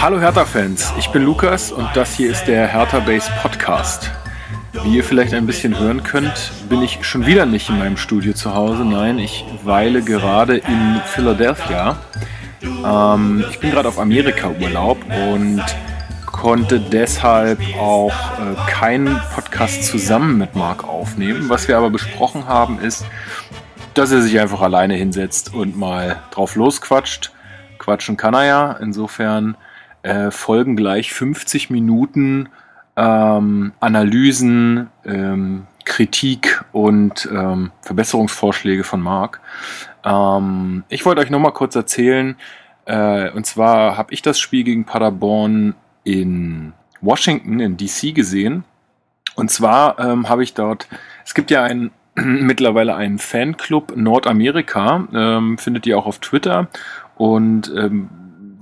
Hallo Hertha-Fans, ich bin Lukas und das hier ist der Hertha Base Podcast. Wie ihr vielleicht ein bisschen hören könnt, bin ich schon wieder nicht in meinem Studio zu Hause. Nein, ich weile gerade in Philadelphia. Ähm, ich bin gerade auf Amerika-Urlaub und konnte deshalb auch äh, keinen Podcast zusammen mit Marc aufnehmen. Was wir aber besprochen haben, ist, dass er sich einfach alleine hinsetzt und mal drauf losquatscht. Quatschen kann er ja. Insofern äh, folgen gleich 50 Minuten ähm, Analysen, ähm, Kritik und ähm, Verbesserungsvorschläge von Marc. Ähm, ich wollte euch noch mal kurz erzählen, äh, und zwar habe ich das Spiel gegen Paderborn in Washington, in DC gesehen. Und zwar ähm, habe ich dort, es gibt ja einen mittlerweile einen Fanclub Nordamerika, ähm, findet ihr auch auf Twitter. Und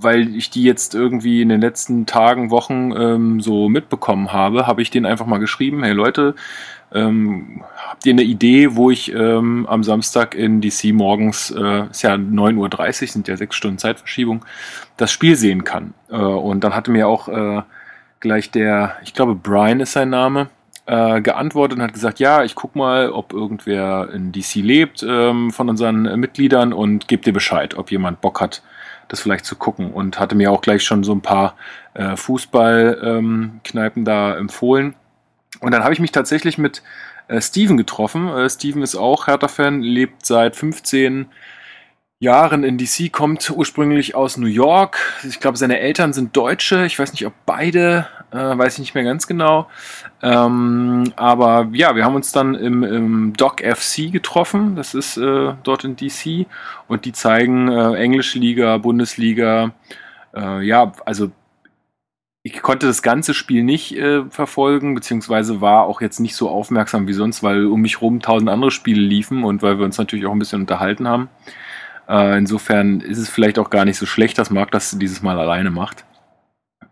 weil ich die jetzt irgendwie in den letzten Tagen, Wochen ähm, so mitbekommen habe, habe ich denen einfach mal geschrieben, hey Leute, ähm, habt ihr eine Idee, wo ich ähm, am Samstag in DC morgens, äh, ist ja 9.30 Uhr, sind ja sechs Stunden Zeitverschiebung, das Spiel sehen kann? Äh, und dann hatte mir auch äh, gleich der, ich glaube Brian ist sein Name, äh, geantwortet und hat gesagt, ja, ich guck mal, ob irgendwer in DC lebt ähm, von unseren Mitgliedern und gebe dir Bescheid, ob jemand Bock hat, das vielleicht zu gucken. Und hatte mir auch gleich schon so ein paar äh, Fußballkneipen ähm, da empfohlen. Und dann habe ich mich tatsächlich mit äh, Steven getroffen. Äh, Steven ist auch Hertha-Fan, lebt seit 15 Jahren in DC, kommt ursprünglich aus New York. Ich glaube, seine Eltern sind Deutsche. Ich weiß nicht, ob beide, äh, weiß ich nicht mehr ganz genau. Ähm, aber ja, wir haben uns dann im, im Doc FC getroffen. Das ist äh, dort in DC. Und die zeigen äh, englische Liga, Bundesliga. Äh, ja, also ich konnte das ganze Spiel nicht äh, verfolgen, beziehungsweise war auch jetzt nicht so aufmerksam wie sonst, weil um mich rum tausend andere Spiele liefen und weil wir uns natürlich auch ein bisschen unterhalten haben. Äh, insofern ist es vielleicht auch gar nicht so schlecht, dass Marc das dieses Mal alleine macht.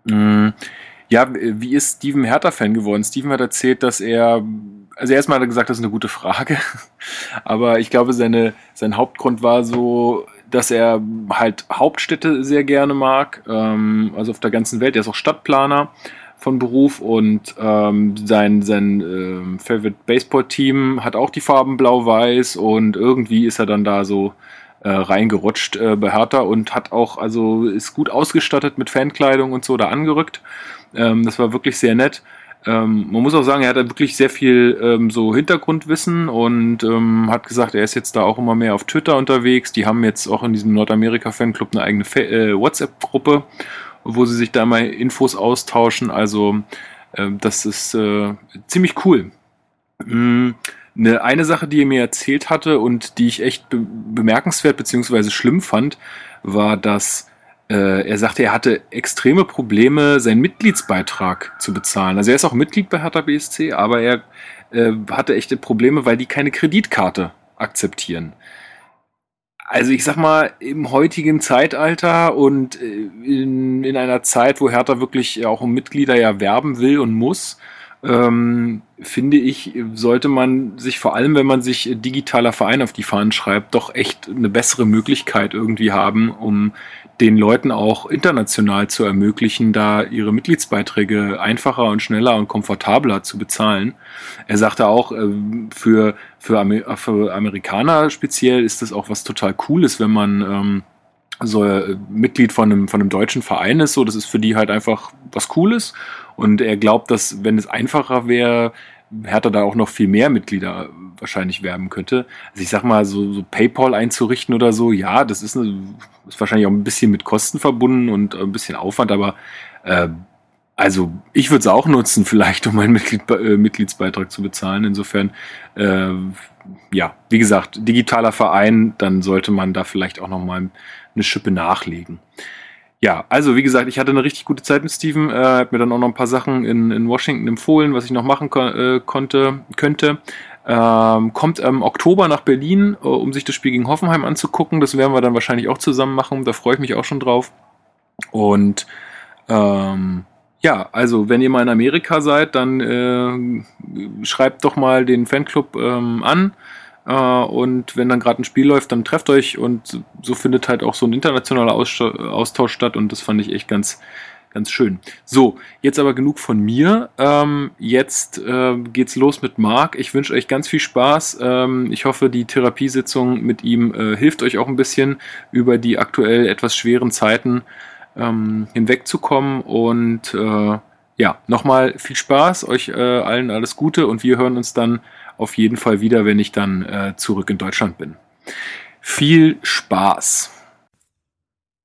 Mm, ja, wie ist Steven Hertha-Fan geworden? Steven hat erzählt, dass er, also erstmal hat er gesagt, das ist eine gute Frage, aber ich glaube, seine, sein Hauptgrund war so, dass er halt Hauptstädte sehr gerne mag, ähm, also auf der ganzen Welt. Er ist auch Stadtplaner von Beruf und ähm, sein, sein ähm, Favorite Baseball-Team hat auch die Farben blau-weiß und irgendwie ist er dann da so äh, reingerutscht äh, bei Hertha und hat auch, also ist gut ausgestattet mit Fankleidung und so da angerückt. Ähm, das war wirklich sehr nett. Ähm, man muss auch sagen, er hat da wirklich sehr viel ähm, so Hintergrundwissen und ähm, hat gesagt, er ist jetzt da auch immer mehr auf Twitter unterwegs. Die haben jetzt auch in diesem Nordamerika-Fanclub eine eigene äh, WhatsApp-Gruppe, wo sie sich da mal Infos austauschen. Also äh, das ist äh, ziemlich cool. Mhm. Eine, eine Sache, die er mir erzählt hatte und die ich echt be bemerkenswert bzw. schlimm fand, war, dass äh, er sagte, er hatte extreme Probleme, seinen Mitgliedsbeitrag zu bezahlen. Also er ist auch Mitglied bei Hertha BSC, aber er äh, hatte echte Probleme, weil die keine Kreditkarte akzeptieren. Also ich sag mal, im heutigen Zeitalter und äh, in, in einer Zeit, wo Hertha wirklich auch um Mitglieder ja werben will und muss, ähm, finde ich, sollte man sich vor allem, wenn man sich digitaler Verein auf die Fahnen schreibt, doch echt eine bessere Möglichkeit irgendwie haben, um den Leuten auch international zu ermöglichen, da ihre Mitgliedsbeiträge einfacher und schneller und komfortabler zu bezahlen. Er sagte auch, äh, für, für, Amer für Amerikaner speziell ist das auch was total Cooles, wenn man ähm, so äh, Mitglied von einem, von einem deutschen Verein ist. So, das ist für die halt einfach was Cooles. Und er glaubt, dass wenn es einfacher wäre, Hertha da auch noch viel mehr Mitglieder wahrscheinlich werben könnte. Also ich sag mal, so, so PayPal einzurichten oder so, ja, das ist, eine, ist wahrscheinlich auch ein bisschen mit Kosten verbunden und ein bisschen Aufwand, aber äh, also ich würde es auch nutzen, vielleicht, um meinen Mitglied, äh, Mitgliedsbeitrag zu bezahlen. Insofern, äh, ja, wie gesagt, digitaler Verein, dann sollte man da vielleicht auch nochmal eine Schippe nachlegen. Ja, also wie gesagt, ich hatte eine richtig gute Zeit mit Steven. Er hat mir dann auch noch ein paar Sachen in, in Washington empfohlen, was ich noch machen ko äh, konnte, könnte. Ähm, kommt im Oktober nach Berlin, äh, um sich das Spiel gegen Hoffenheim anzugucken. Das werden wir dann wahrscheinlich auch zusammen machen. Da freue ich mich auch schon drauf. Und ähm, ja, also wenn ihr mal in Amerika seid, dann äh, schreibt doch mal den Fanclub ähm, an. Äh, und wenn dann gerade ein Spiel läuft, dann trefft euch und so findet halt auch so ein internationaler Austausch statt und das fand ich echt ganz, ganz schön. So, jetzt aber genug von mir. Ähm, jetzt äh, geht's los mit Marc. Ich wünsche euch ganz viel Spaß. Ähm, ich hoffe, die Therapiesitzung mit ihm äh, hilft euch auch ein bisschen über die aktuell etwas schweren Zeiten ähm, hinwegzukommen. Und äh, ja, nochmal viel Spaß, euch äh, allen alles Gute und wir hören uns dann auf jeden Fall wieder, wenn ich dann äh, zurück in Deutschland bin. Viel Spaß!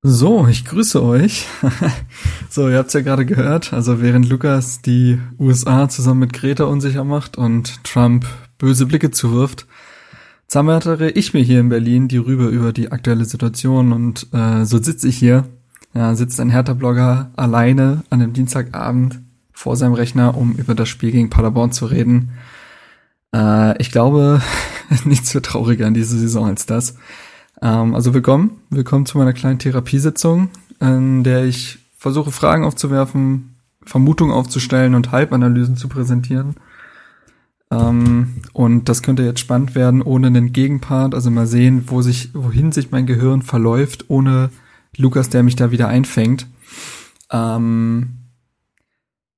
So, ich grüße euch. so, ihr habt's ja gerade gehört. Also während Lukas die USA zusammen mit Greta unsicher macht und Trump böse Blicke zuwirft, zammere ich mir hier in Berlin die Rübe über die aktuelle Situation und äh, so sitze ich hier. Ja, sitzt ein Hertha-Blogger alleine an einem Dienstagabend vor seinem Rechner, um über das Spiel gegen Paderborn zu reden. Äh, ich glaube, nichts wird trauriger in dieser Saison als das. Ähm, also willkommen, willkommen zu meiner kleinen Therapiesitzung, in der ich versuche Fragen aufzuwerfen, Vermutungen aufzustellen und Hype-Analysen zu präsentieren. Ähm, und das könnte jetzt spannend werden ohne einen Gegenpart, also mal sehen, wo sich, wohin sich mein Gehirn verläuft, ohne Lukas, der mich da wieder einfängt. Ähm,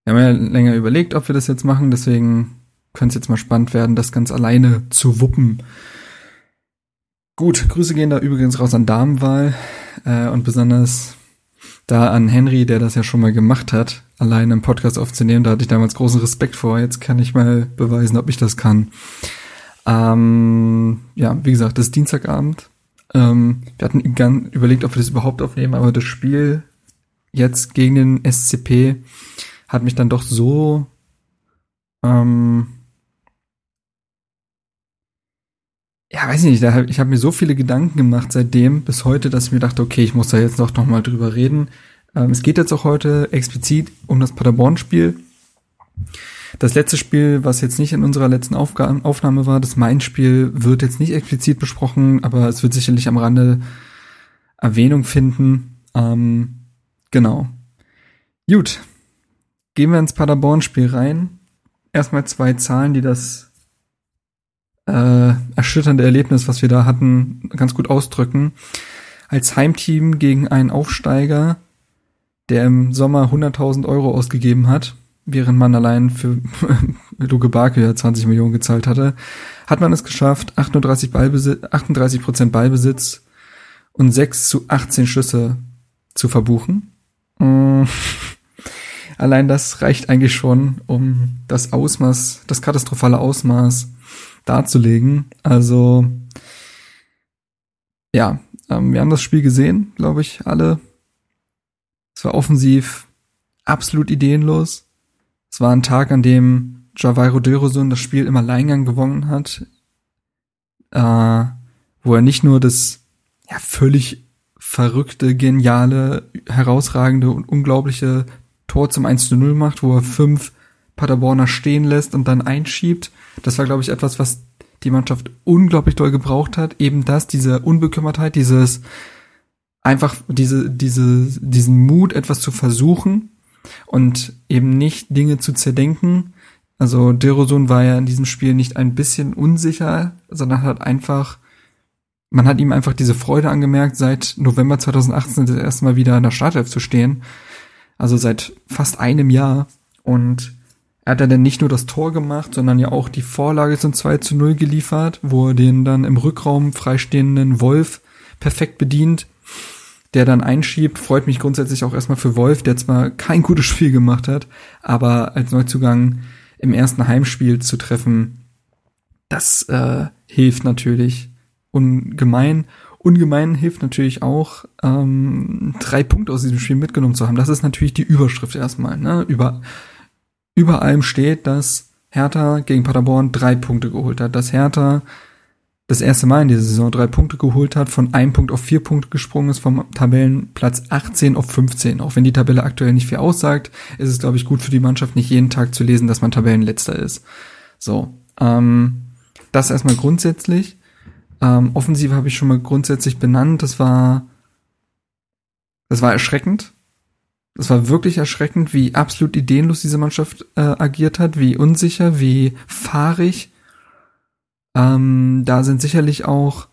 wir haben ja länger überlegt, ob wir das jetzt machen, deswegen könnte es jetzt mal spannend werden, das ganz alleine zu wuppen. Gut, Grüße gehen da übrigens raus an Damenwahl äh, und besonders da an Henry, der das ja schon mal gemacht hat, allein im Podcast aufzunehmen. Da hatte ich damals großen Respekt vor. Jetzt kann ich mal beweisen, ob ich das kann. Ähm, ja, wie gesagt, das ist Dienstagabend. Ähm, wir hatten gern überlegt, ob wir das überhaupt aufnehmen, aber das Spiel jetzt gegen den SCP hat mich dann doch so ähm, ja, weiß ich nicht, hab, ich habe mir so viele Gedanken gemacht seitdem bis heute, dass ich mir dachte, okay, ich muss da jetzt doch noch mal drüber reden. Ähm, es geht jetzt auch heute explizit um das Paderborn-Spiel. Das letzte Spiel, was jetzt nicht in unserer letzten Aufga Aufnahme war, das Main-Spiel, wird jetzt nicht explizit besprochen, aber es wird sicherlich am Rande Erwähnung finden. Ähm, genau. Gut. Gehen wir ins Paderborn-Spiel rein. Erstmal zwei Zahlen, die das äh, erschütternde Erlebnis, was wir da hatten, ganz gut ausdrücken. Als Heimteam gegen einen Aufsteiger, der im Sommer 100.000 Euro ausgegeben hat, während man allein für Luke Barke ja 20 Millionen gezahlt hatte, hat man es geschafft, 38 Ballbesitz, 38 Prozent Ballbesitz und 6 zu 18 Schüsse zu verbuchen. Allein das reicht eigentlich schon, um das Ausmaß, das katastrophale Ausmaß darzulegen. Also ja, ähm, wir haben das Spiel gesehen, glaube ich, alle. Es war offensiv absolut ideenlos. Es war ein Tag, an dem Javairo Dörosun das Spiel im Alleingang gewonnen hat, äh, wo er nicht nur das ja, völlig verrückte, geniale, herausragende und unglaubliche Tor zum 1 zu 0 macht, wo er fünf Paderborner stehen lässt und dann einschiebt. Das war, glaube ich, etwas, was die Mannschaft unglaublich doll gebraucht hat. Eben das, diese Unbekümmertheit, dieses einfach diese, diese, diesen Mut, etwas zu versuchen und eben nicht Dinge zu zerdenken. Also Derosun war ja in diesem Spiel nicht ein bisschen unsicher, sondern hat einfach, man hat ihm einfach diese Freude angemerkt, seit November 2018 das erste Mal wieder in der Startelf zu stehen. Also seit fast einem Jahr. Und er hat dann nicht nur das Tor gemacht, sondern ja auch die Vorlage zum 2 zu 0 geliefert, wo er den dann im Rückraum freistehenden Wolf perfekt bedient, der dann einschiebt. Freut mich grundsätzlich auch erstmal für Wolf, der zwar kein gutes Spiel gemacht hat, aber als Neuzugang im ersten Heimspiel zu treffen, das äh, hilft natürlich ungemein. Ungemein hilft natürlich auch, ähm, drei Punkte aus diesem Spiel mitgenommen zu haben. Das ist natürlich die Überschrift erstmal. Ne? Über über allem steht, dass Hertha gegen Paderborn drei Punkte geholt hat. Dass Hertha das erste Mal in dieser Saison drei Punkte geholt hat, von einem Punkt auf vier Punkte gesprungen ist, vom Tabellenplatz 18 auf 15. Auch wenn die Tabelle aktuell nicht viel aussagt, ist es, glaube ich, gut für die Mannschaft, nicht jeden Tag zu lesen, dass man Tabellenletzter ist. So, ähm, das erstmal grundsätzlich. Ähm, Offensive habe ich schon mal grundsätzlich benannt. Das war, das war erschreckend. Es war wirklich erschreckend, wie absolut ideenlos diese Mannschaft äh, agiert hat, wie unsicher, wie fahrig. Ähm, da sind sicherlich auch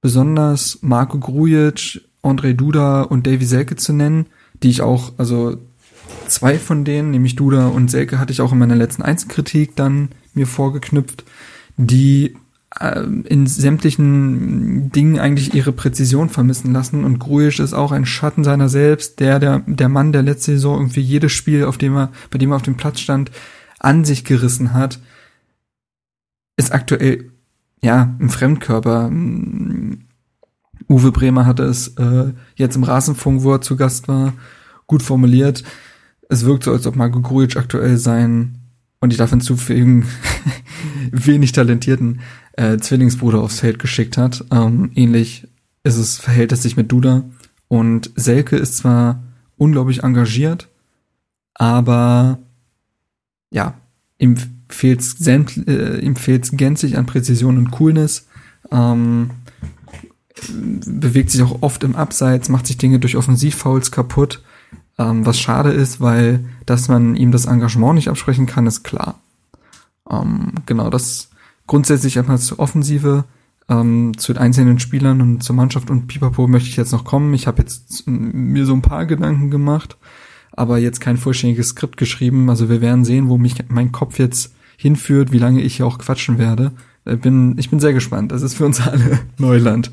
besonders Marco Grujic, André Duda und Davy Selke zu nennen, die ich auch, also zwei von denen, nämlich Duda und Selke, hatte ich auch in meiner letzten Einzelkritik dann mir vorgeknüpft, die äh, in sämtlichen Dingen eigentlich ihre Präzision vermissen lassen. Und Grujic ist auch ein Schatten seiner selbst, der, der, der Mann, der letzte Saison irgendwie jedes Spiel, auf dem er, bei dem er auf dem Platz stand, an sich gerissen hat, ist aktuell, ja, ein Fremdkörper. Uwe Bremer hatte es äh, jetzt im Rasenfunk, wo er zu Gast war, gut formuliert. Es wirkt so, als ob Marco Grujic aktuell sein, und ich darf hinzufügen, wenig talentierten äh, Zwillingsbruder aufs Feld geschickt hat. Ähm, ähnlich ist es, verhält es sich mit Duda. Und Selke ist zwar unglaublich engagiert, aber ja, ihm fehlt's, äh, ihm fehlt's gänzlich an Präzision und Coolness. Ähm, bewegt sich auch oft im Abseits, macht sich Dinge durch Offensivfouls kaputt, ähm, was schade ist, weil dass man ihm das Engagement nicht absprechen kann, ist klar. Ähm, genau, das grundsätzlich erstmal zur Offensive, ähm, zu den einzelnen Spielern und zur Mannschaft und Pipapo möchte ich jetzt noch kommen. Ich habe jetzt mir so ein paar Gedanken gemacht, aber jetzt kein vollständiges Skript geschrieben. Also wir werden sehen, wo mich mein Kopf jetzt hinführt, wie lange ich hier auch quatschen werde. Ich bin, ich bin sehr gespannt. Das ist für uns alle Neuland.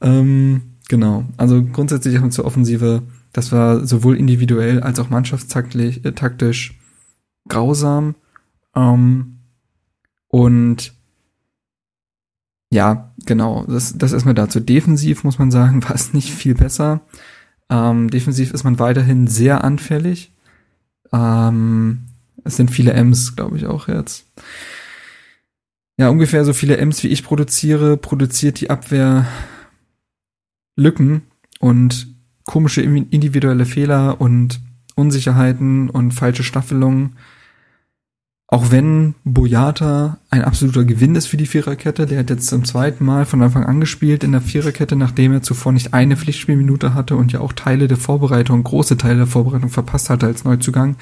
Ähm, genau. Also grundsätzlich erstmal zur Offensive. Das war sowohl individuell als auch mannschaftstaktisch äh, taktisch grausam. Ähm, und ja, genau, das, das erstmal dazu. Defensiv muss man sagen, war es nicht viel besser. Ähm, defensiv ist man weiterhin sehr anfällig. Ähm, es sind viele M's, glaube ich, auch jetzt. Ja, ungefähr so viele M's, wie ich produziere, produziert die Abwehr Lücken und komische individuelle Fehler und Unsicherheiten und falsche Staffelungen auch wenn Boyata ein absoluter Gewinn ist für die Viererkette, der hat jetzt zum zweiten Mal von Anfang an gespielt in der Viererkette, nachdem er zuvor nicht eine Pflichtspielminute hatte und ja auch Teile der Vorbereitung, große Teile der Vorbereitung verpasst hatte als Neuzugang,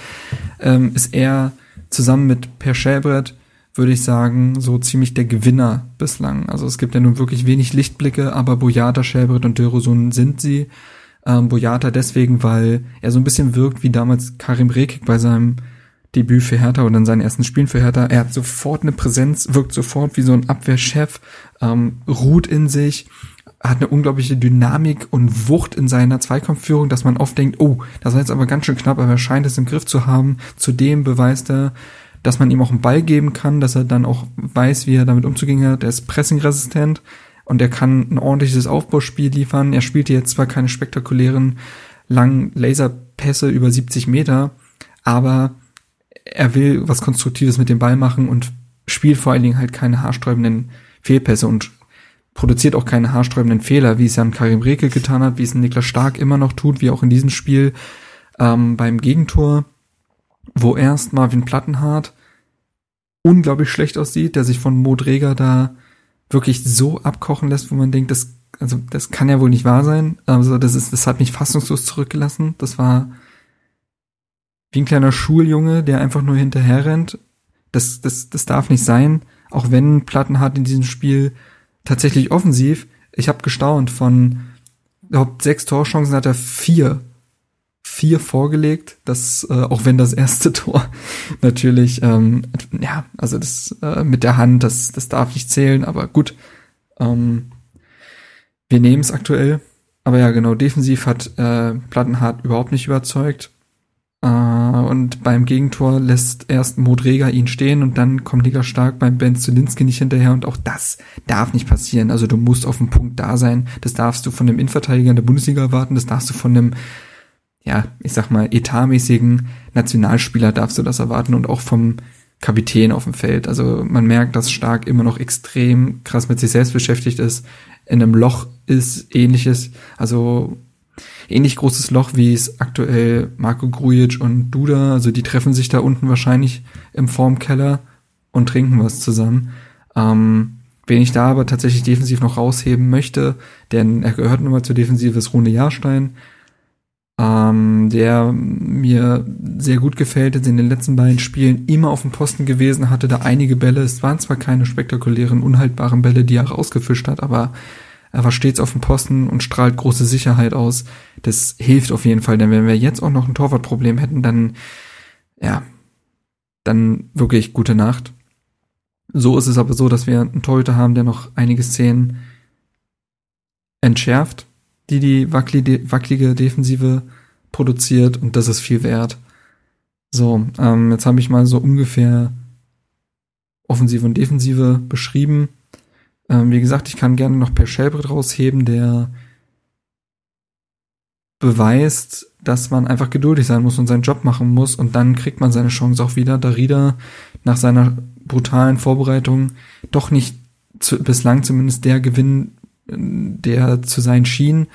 ähm, ist er zusammen mit Per Schäbrett, würde ich sagen, so ziemlich der Gewinner bislang. Also es gibt ja nun wirklich wenig Lichtblicke, aber Boyata, Schäbrett und Dörrosun sind sie. Ähm, Boyata deswegen, weil er so ein bisschen wirkt wie damals Karim Rekik bei seinem Debüt für Hertha und in seinen ersten Spielen für Hertha. Er hat sofort eine Präsenz, wirkt sofort wie so ein Abwehrchef, ähm, ruht in sich, hat eine unglaubliche Dynamik und Wucht in seiner Zweikampfführung, dass man oft denkt, oh, das war jetzt aber ganz schön knapp, aber er scheint es im Griff zu haben. Zudem beweist er, dass man ihm auch einen Ball geben kann, dass er dann auch weiß, wie er damit umzugehen hat. Er ist pressingresistent und er kann ein ordentliches Aufbauspiel liefern. Er spielte jetzt zwar keine spektakulären langen Laserpässe über 70 Meter, aber er will was Konstruktives mit dem Ball machen und spielt vor allen Dingen halt keine haarsträubenden Fehlpässe und produziert auch keine haarsträubenden Fehler, wie es ja Karim Rekel getan hat, wie es Niklas Stark immer noch tut, wie auch in diesem Spiel ähm, beim Gegentor, wo erst Marvin Plattenhardt unglaublich schlecht aussieht, der sich von Mo Dreger da wirklich so abkochen lässt, wo man denkt, das, also das kann ja wohl nicht wahr sein. Also das ist, das hat mich fassungslos zurückgelassen. Das war wie ein kleiner Schuljunge, der einfach nur hinterher rennt. Das, das, das darf nicht sein. Auch wenn Plattenhardt in diesem Spiel tatsächlich offensiv, ich habe gestaunt, von überhaupt sechs Torchancen hat er vier vier vorgelegt, das äh, auch wenn das erste Tor natürlich ähm, ja also das äh, mit der Hand das das darf nicht zählen, aber gut ähm, wir nehmen es aktuell, aber ja genau defensiv hat äh, Plattenhardt überhaupt nicht überzeugt und beim Gegentor lässt erst Modrega ihn stehen und dann kommt Liga stark beim Ben Zulinski nicht hinterher und auch das darf nicht passieren. Also du musst auf dem Punkt da sein. Das darfst du von dem Innenverteidiger in der Bundesliga erwarten. Das darfst du von einem, ja, ich sag mal, etatmäßigen Nationalspieler darfst du das erwarten und auch vom Kapitän auf dem Feld. Also man merkt, dass Stark immer noch extrem krass mit sich selbst beschäftigt ist, in einem Loch ist, ähnliches. Also ähnlich großes Loch, wie es aktuell Marco Grujic und Duda, also die treffen sich da unten wahrscheinlich im Formkeller und trinken was zusammen. Ähm, wen ich da aber tatsächlich defensiv noch rausheben möchte, denn er gehört nun mal zur Defensive, ist Rune Jahrstein, ähm, der mir sehr gut gefällt, ist in den letzten beiden Spielen immer auf dem Posten gewesen, hatte da einige Bälle, es waren zwar keine spektakulären, unhaltbaren Bälle, die er rausgefischt hat, aber Er war stets auf dem Posten und strahlt große Sicherheit aus. Das hilft auf jeden Fall, denn wenn wir jetzt auch noch ein Torwartproblem hätten, dann, ja, dann wirklich gute Nacht. So ist es aber so, dass wir einen Torhüter haben, der noch einige Szenen entschärft, die die wackelige Defensive produziert und das ist viel wert. So, ähm, jetzt habe ich mal so ungefähr Offensive und Defensive beschrieben. Ähm, wie gesagt, ich kann gerne noch Per Schellbrett rausheben, der beweist, dass man einfach geduldig sein muss und seinen Job machen muss und dann kriegt man seine Chance auch wieder, da Rieder nach seiner brutalen Vorbereitung doch nicht zu, bislang zumindest der Gewinn, der zu sein schien.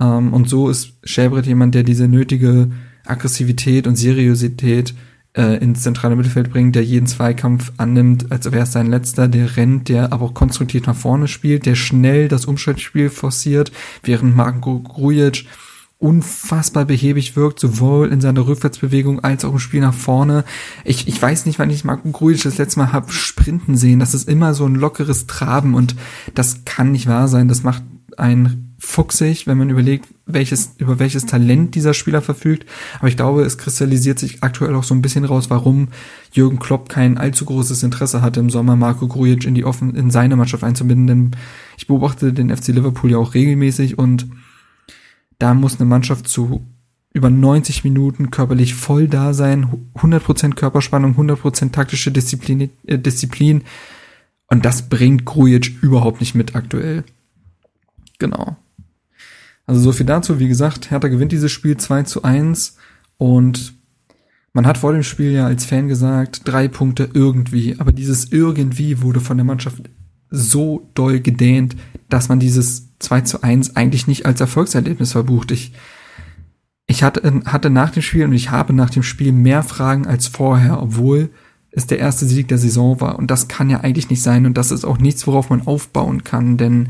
Ähm, und so ist Schellbrett jemand, der diese nötige Aggressivität und Seriosität äh, ins zentrale Mittelfeld bringt, der jeden Zweikampf annimmt, als wäre es sein letzter, der rennt, der aber auch konstruktiv nach vorne spielt, der schnell das Umschaltspiel forciert, während Marco Grujic unfassbar behäbig wirkt, sowohl in seiner Rückwärtsbewegung als auch im Spiel nach vorne. Ich, ich weiß nicht, wann ich Marco Grujic das letzte Mal hab sprinten sehen. Das ist immer so ein lockeres Traben und das kann nicht wahr sein. Das macht einen fuchsig, wenn man überlegt, welches, über welches Talent dieser Spieler verfügt. Aber ich glaube, es kristallisiert sich aktuell auch so ein bisschen raus, warum Jürgen Klopp kein allzu großes Interesse hatte, im Sommer Marco Grujic in die offen, in seine Mannschaft einzubinden. Denn ich beobachte den FC Liverpool ja auch regelmäßig und da muss eine Mannschaft zu über 90 Minuten körperlich voll da sein, 100% Körperspannung, 100% taktische Disziplin, äh, Disziplin. Und das bringt Grujic überhaupt nicht mit aktuell. Genau. Also so viel dazu. Wie gesagt, Hertha gewinnt dieses Spiel 2 zu 1 und man hat vor dem Spiel ja als Fan gesagt, drei Punkte irgendwie. Aber dieses irgendwie wurde von der Mannschaft so doll gedehnt, dass man dieses 2 zu 1 eigentlich nicht als Erfolgserlebnis verbucht. Ich, ich hatte, hatte nach dem Spiel und ich habe nach dem Spiel mehr Fragen als vorher, obwohl es der erste Sieg der Saison war. Und das kann ja eigentlich nicht sein und das ist auch nichts, worauf man aufbauen kann, denn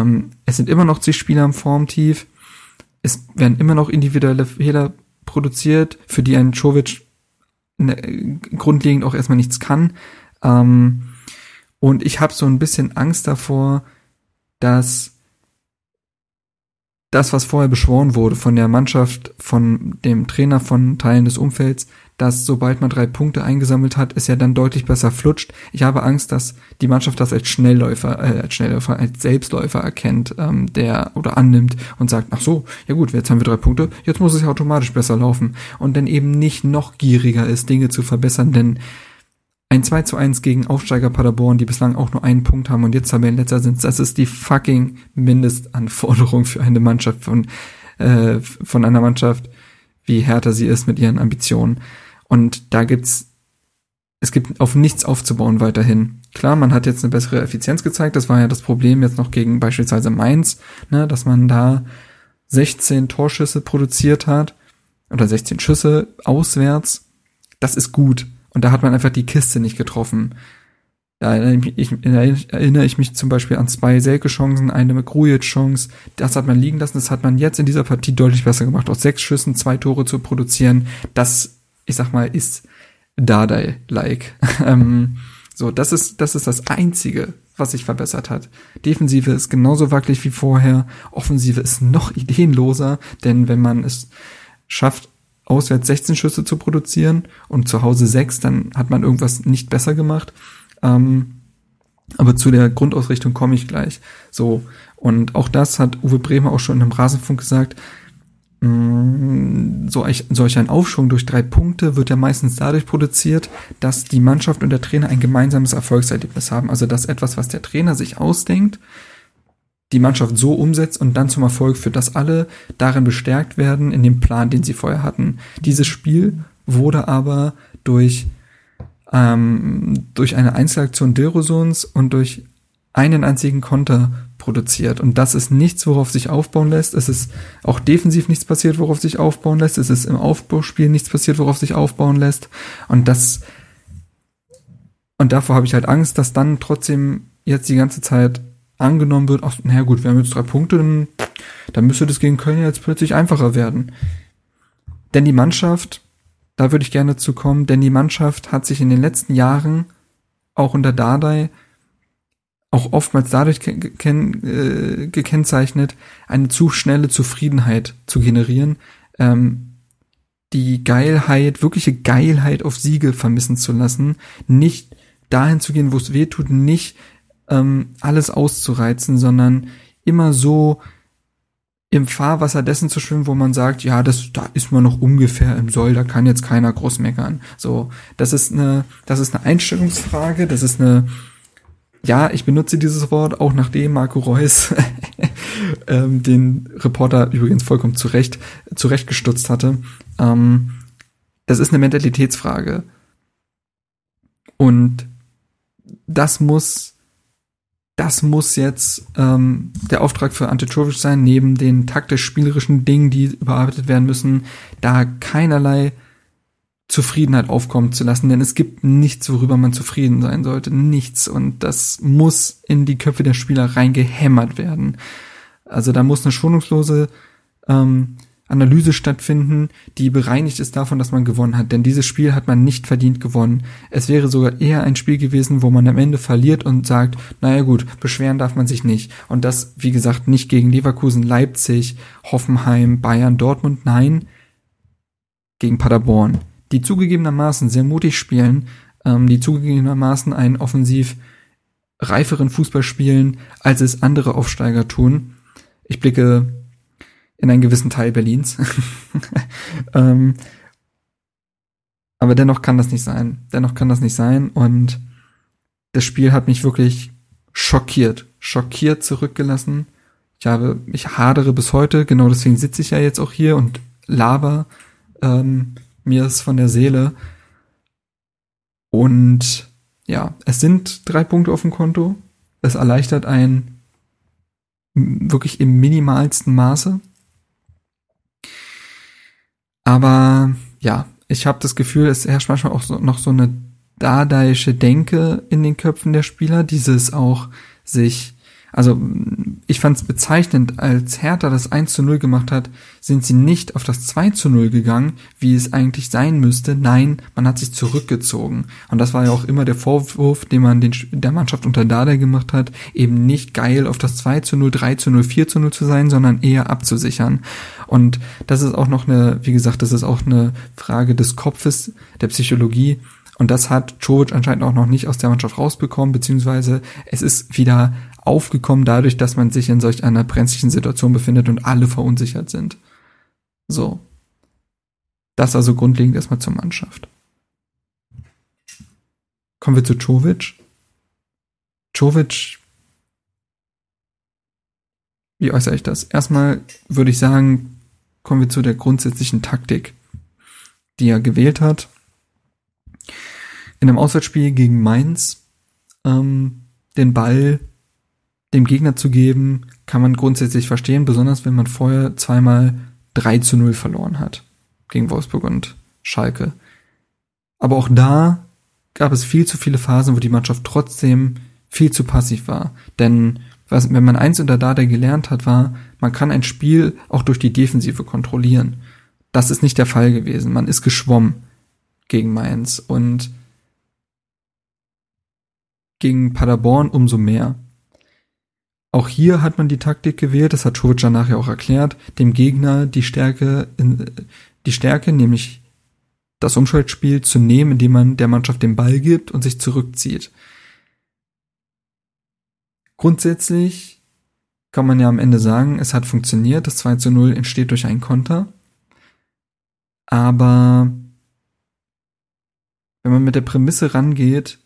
ähm, es sind immer noch zig Spieler im Formtief. Es werden immer noch individuelle Fehler produziert, für die ein Chovic ne, grundlegend auch erstmal nichts kann. Ähm, und ich habe so ein bisschen Angst davor, dass das, was vorher beschworen wurde von der Mannschaft, von dem Trainer, von Teilen des Umfelds, dass sobald man drei Punkte eingesammelt hat, es ja dann deutlich besser flutscht. Ich habe Angst, dass die Mannschaft das als Schnellläufer, äh, als Schnellläufer, als Selbstläufer erkennt, ähm, der oder annimmt und sagt, ach so, ja gut, jetzt haben wir drei Punkte, jetzt muss es ja automatisch besser laufen und dann eben nicht noch gieriger ist, Dinge zu verbessern, denn ein 2 zu 1 gegen Aufsteiger Paderborn, die bislang auch nur einen Punkt haben und jetzt Tabellenletzter sind, das ist die fucking Mindestanforderung für eine Mannschaft von, äh, von einer Mannschaft, wie härter sie ist mit ihren Ambitionen. Und da gibt's, es gibt auf nichts aufzubauen weiterhin. Klar, man hat jetzt eine bessere Effizienz gezeigt, das war ja das Problem jetzt noch gegen beispielsweise Mainz, ne, dass man da 16 Torschüsse produziert hat oder 16 Schüsse auswärts. Das ist gut und da hat man einfach die Kiste nicht getroffen. Da erinnere ich, mich zum Beispiel an zwei Selke-Chancen, eine mit chance Das hat man liegen lassen. Das hat man jetzt in dieser Partie deutlich besser gemacht. Aus sechs Schüssen zwei Tore zu produzieren, das, ich sag mal, ist Dardai-like. ähm, so, das ist, das ist das Einzige, was sich verbessert hat. Defensive ist genauso wackelig wie vorher. Offensive ist noch ideenloser, denn wenn man es schafft, auswärts 16 Schüsse zu produzieren und zu Hause 6, dann hat man irgendwas nicht besser gemacht. Ähm, aber zu der Grundausrichtung komme ich gleich. So. Und auch das hat Uwe Bremer auch schon im Rasenfunk gesagt. Mm, so solch ein Aufschwung durch drei Punkte wird ja meistens dadurch produziert, dass die Mannschaft und der Trainer ein gemeinsames Erfolgserlebnis haben. Also dass etwas, was der Trainer sich ausdenkt, die Mannschaft so umsetzt und dann zum Erfolg führt, dass alle darin bestärkt werden in dem Plan, den sie vorher hatten. Dieses Spiel wurde aber durch ähm, durch eine Einzelaktion Dilrosons und durch einen einzigen Konter produziert. Und das ist nichts, worauf sich aufbauen lässt. Es ist auch defensiv nichts passiert, worauf sich aufbauen lässt. Es ist im Aufbauspiel nichts passiert, worauf sich aufbauen lässt. Und das, und davor habe ich halt Angst, dass dann trotzdem jetzt die ganze Zeit angenommen wird, ach, naja gut, wir haben jetzt drei Punkte, dann, dann müsste das gegen Köln jetzt plötzlich einfacher werden. Denn die Mannschaft, da würde ich gerne zu kommen, denn die Mannschaft hat sich in den letzten Jahren, auch unter Dardai, auch oftmals dadurch äh, gekennzeichnet, eine zu schnelle Zufriedenheit zu generieren, ähm, die Geilheit, wirkliche Geilheit auf Siege vermissen zu lassen, nicht dahin zu gehen, wo es weh tut, nicht ähm, alles auszureizen, sondern immer so im Fahrwasser dessen zu schwimmen, wo man sagt, ja, das, da ist man noch ungefähr im Soll, da kann jetzt keiner groß meckern. So, das ist eine, das ist eine Einstellungsfrage, das ist eine, ja, ich benutze dieses Wort auch nachdem Marco Reus ähm, den Reporter übrigens vollkommen zurecht, zurechtgestutzt hatte. Ähm, das ist eine Mentalitätsfrage. Und das muss das muss jetzt ähm, der Auftrag für Ante sein, neben den taktisch-spielerischen Dingen, die überarbeitet werden müssen, da keinerlei Zufriedenheit aufkommen zu lassen, denn es gibt nichts, worüber man zufrieden sein sollte, nichts und das muss in die Köpfe der Spieler reingehämmert werden. Also da muss eine schonungslose ähm, Analyse stattfinden, die bereinigt ist davon, dass man gewonnen hat. Denn dieses Spiel hat man nicht verdient gewonnen. Es wäre sogar eher ein Spiel gewesen, wo man am Ende verliert und sagt, naja gut, beschweren darf man sich nicht. Und das, wie gesagt, nicht gegen Leverkusen, Leipzig, Hoffenheim, Bayern, Dortmund, nein, gegen Paderborn. Die zugegebenermaßen sehr mutig spielen, ähm, die zugegebenermaßen einen offensiv reiferen Fußball spielen, als es andere Aufsteiger tun. Ich blicke in einen gewissen Teil Berlins. ähm, aber dennoch kann das nicht sein. Dennoch kann das nicht sein. Und das Spiel hat mich wirklich schockiert, schockiert zurückgelassen. Ich habe, ich hadere bis heute, genau deswegen sitze ich ja jetzt auch hier und laber ähm, mir es von der Seele. Und ja, es sind drei Punkte auf dem Konto. Es erleichtert ein wirklich im minimalsten Maße. Aber ja, ich habe das Gefühl, es herrscht manchmal auch so, noch so eine dadaische Denke in den Köpfen der Spieler, dieses auch sich also ich fand es bezeichnend, als Hertha das 1 zu 0 gemacht hat, sind sie nicht auf das 2 zu 0 gegangen, wie es eigentlich sein müsste. Nein, man hat sich zurückgezogen. Und das war ja auch immer der Vorwurf, den man den, der Mannschaft unter Dada gemacht hat, eben nicht geil auf das 2 zu 0, 3 zu 0, 4 zu 0 zu sein, sondern eher abzusichern. Und das ist auch noch eine, wie gesagt, das ist auch eine Frage des Kopfes, der Psychologie. Und das hat Czovic anscheinend auch noch nicht aus der Mannschaft rausbekommen, beziehungsweise es ist wieder aufgekommen dadurch, dass man sich in solch einer brenzlichen Situation befindet und alle verunsichert sind. So. Das also grundlegend erstmal zur Mannschaft. Kommen wir zu Czovic. Czovic, wie äußere ich das? Erstmal würde ich sagen, kommen wir zu der grundsätzlichen Taktik, die er gewählt hat. In einem Auswärtsspiel gegen Mainz ähm, den Ball dem Gegner zu geben, kann man grundsätzlich verstehen, besonders wenn man vorher zweimal 3 zu 0 verloren hat gegen Wolfsburg und Schalke. Aber auch da gab es viel zu viele Phasen, wo die Mannschaft trotzdem viel zu passiv war. Denn was, wenn man eins unter Dada gelernt hat, war, man kann ein Spiel auch durch die Defensive kontrollieren. Das ist nicht der Fall gewesen. Man ist geschwommen gegen Mainz und gegen Paderborn umso mehr. Auch hier hat man die Taktik gewählt, das hat Czovic nachher auch erklärt, dem Gegner die Stärke, die Stärke, nämlich das Umschaltspiel zu nehmen, indem man der Mannschaft den Ball gibt und sich zurückzieht. Grundsätzlich kann man ja am Ende sagen, es hat funktioniert, das 2 zu 0 entsteht durch einen Konter. Aber wenn man mit der Prämisse rangeht,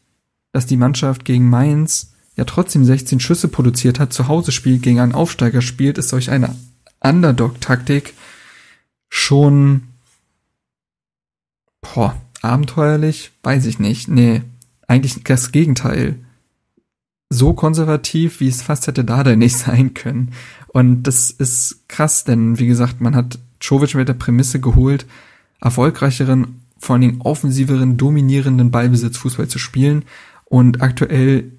dass die Mannschaft gegen Mainz ja trotzdem 16 Schüsse produziert hat, zu Hause spielt, gegen einen Aufsteiger spielt, ist solch eine Underdog-Taktik schon boah, abenteuerlich, weiß ich nicht. Nee, eigentlich das Gegenteil. So konservativ, wie es fast hätte Dada nicht sein können. Und das ist krass, denn wie gesagt, man hat Czovic mit der Prämisse geholt, erfolgreicheren, vor allen Dingen offensiveren, dominierenden Ballbesitz Fußball zu spielen. Und aktuell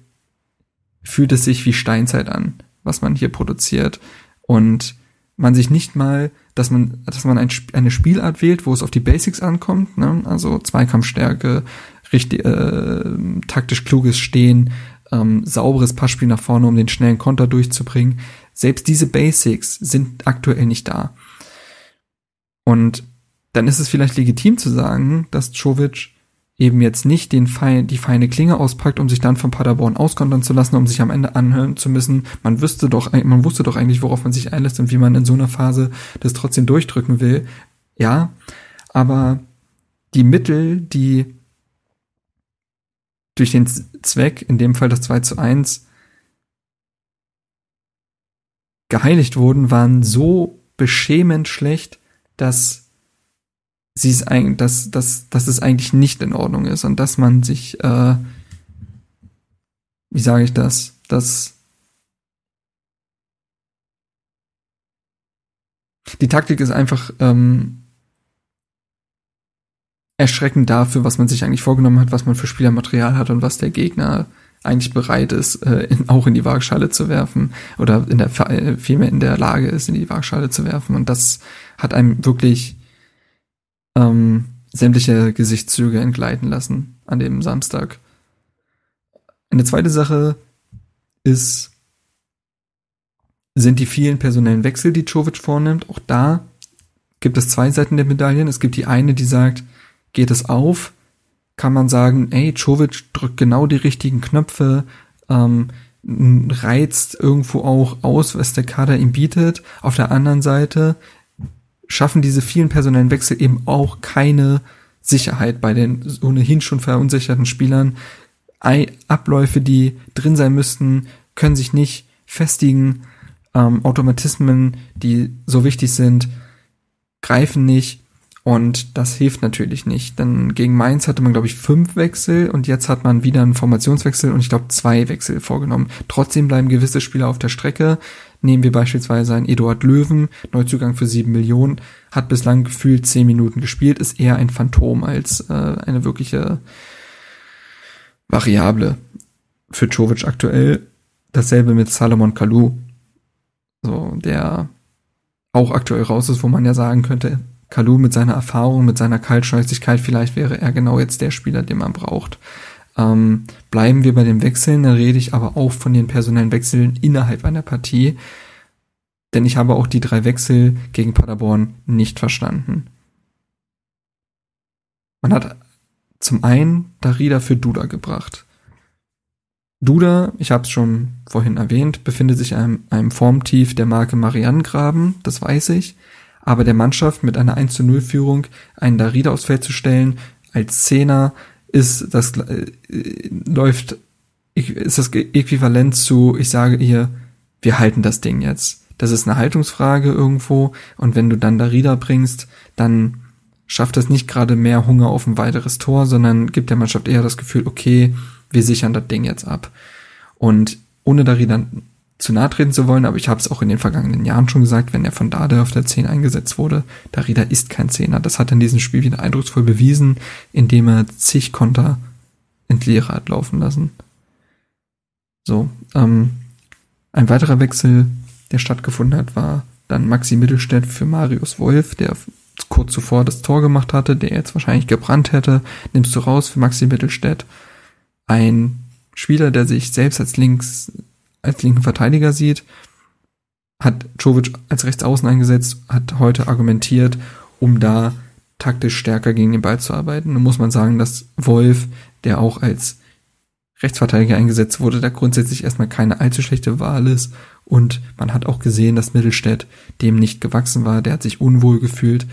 fühlt es sich wie Steinzeit an, was man hier produziert. Und man sich nicht mal, dass man, dass man ein, eine Spielart wählt, wo es auf die Basics ankommt, ne? also Zweikampfstärke, richtig, äh, taktisch kluges Stehen, ähm, sauberes Passspiel nach vorne, um den schnellen Konter durchzubringen. Selbst diese Basics sind aktuell nicht da. Und dann ist es vielleicht legitim zu sagen, dass Czovic eben jetzt nicht den fein, die feine Klinge auspackt, um sich dann von Paderborn auskontern zu lassen, um sich am Ende anhören zu müssen. Man wüsste doch, man wusste doch eigentlich, worauf man sich einlässt und wie man in so einer Phase das trotzdem durchdrücken will. Ja, aber die Mittel, die durch den Zweck, in dem Fall das 2 zu 1, geheiligt wurden, waren so beschämend schlecht, dass sie es eigentlich, dass, dass, dass es eigentlich nicht in Ordnung ist und dass man sich, äh, wie sage ich das, dass die Taktik ist einfach ähm, erschreckend dafür, was man sich eigentlich vorgenommen hat, was man für Spielermaterial hat und was der Gegner eigentlich bereit ist, äh, in, auch in die Waagschale zu werfen oder in der äh, vielmehr in der Lage ist, in die Waagschale zu werfen. Und das hat einem wirklich ähm, sämtliche Gesichtszüge entgleiten lassen an dem Samstag. Eine zweite Sache ist, sind die vielen personellen Wechsel, die Czovic vornimmt. Auch da gibt es zwei Seiten der Medaillen. Es gibt die eine, die sagt, geht es auf, kann man sagen, ey, Czovic drückt genau die richtigen Knöpfe, ähm, reizt irgendwo auch aus, was der Kader ihm bietet. Auf der anderen Seite schaffen diese vielen personellen Wechsel eben auch keine Sicherheit bei den ohnehin schon verunsicherten Spielern. Abläufe, die drin sein müssten, können sich nicht festigen. Ähm, Automatismen, die so wichtig sind, greifen nicht. Und das hilft natürlich nicht. Denn gegen Mainz hatte man, glaube ich, fünf Wechsel und jetzt hat man wieder einen Formationswechsel und ich glaube zwei Wechsel vorgenommen. Trotzdem bleiben gewisse Spieler auf der Strecke. Nehmen wir beispielsweise einen Eduard Löwen, Neuzugang für sieben Millionen, hat bislang gefühlt zehn Minuten gespielt, ist eher ein Phantom als äh, eine wirkliche Variable für Czovic aktuell. Dasselbe mit Salomon Kalou, so der auch aktuell raus ist, wo man ja sagen könnte, Kalou mit seiner Erfahrung, mit seiner Kaltschnäuzigkeit, vielleicht wäre er genau jetzt der Spieler, den man braucht. Ähm, bleiben wir bei den Wechseln, da rede ich aber auch von den personellen Wechseln innerhalb einer Partie, denn ich habe auch die drei Wechsel gegen Paderborn nicht verstanden. Man hat zum einen Darida für Duda gebracht. Duda, ich habe es schon vorhin erwähnt, befindet sich in einem, einem Formtief der Marke Marianne das weiß ich. Aber der Mannschaft mit einer 1 zu 0 Führung einen Darida aufs Feld zu stellen, als Zehner, ist das äh, läuft ist das äquivalent zu ich sage ihr wir halten das Ding jetzt. Das ist eine Haltungsfrage irgendwo und wenn du dann Darida bringst dann schafft das nicht gerade mehr Hunger auf ein weiteres Tor sondern gibt der Mannschaft eher das Gefühl okay wir sichern das Ding jetzt ab. Und ohne Darida zu nahe treten zu wollen, aber ich habe es auch in den vergangenen Jahren schon gesagt, wenn er von Dade auf der 10 eingesetzt wurde, Darida ist kein Zehner. Das hat er in diesem Spiel wieder eindrucksvoll bewiesen, indem er zig Konter entleere hat laufen lassen. So, ähm, ein weiterer Wechsel, der stattgefunden hat, war dann Maxi Mittelstädt für Marius Wolf, der kurz zuvor das Tor gemacht hatte, der jetzt wahrscheinlich gebrannt hätte, nimmst du raus für Maxi Mittelstädt. Ein Spieler, der sich selbst als links als linken Verteidiger sieht, hat Jovic als Rechtsaußen eingesetzt, hat heute argumentiert, um da taktisch stärker gegen den Ball zu arbeiten. Nun muss man sagen, dass Wolf, der auch als Rechtsverteidiger eingesetzt wurde, da grundsätzlich erstmal keine allzu schlechte Wahl ist. Und man hat auch gesehen, dass Mittelstädt dem nicht gewachsen war. Der hat sich unwohl gefühlt.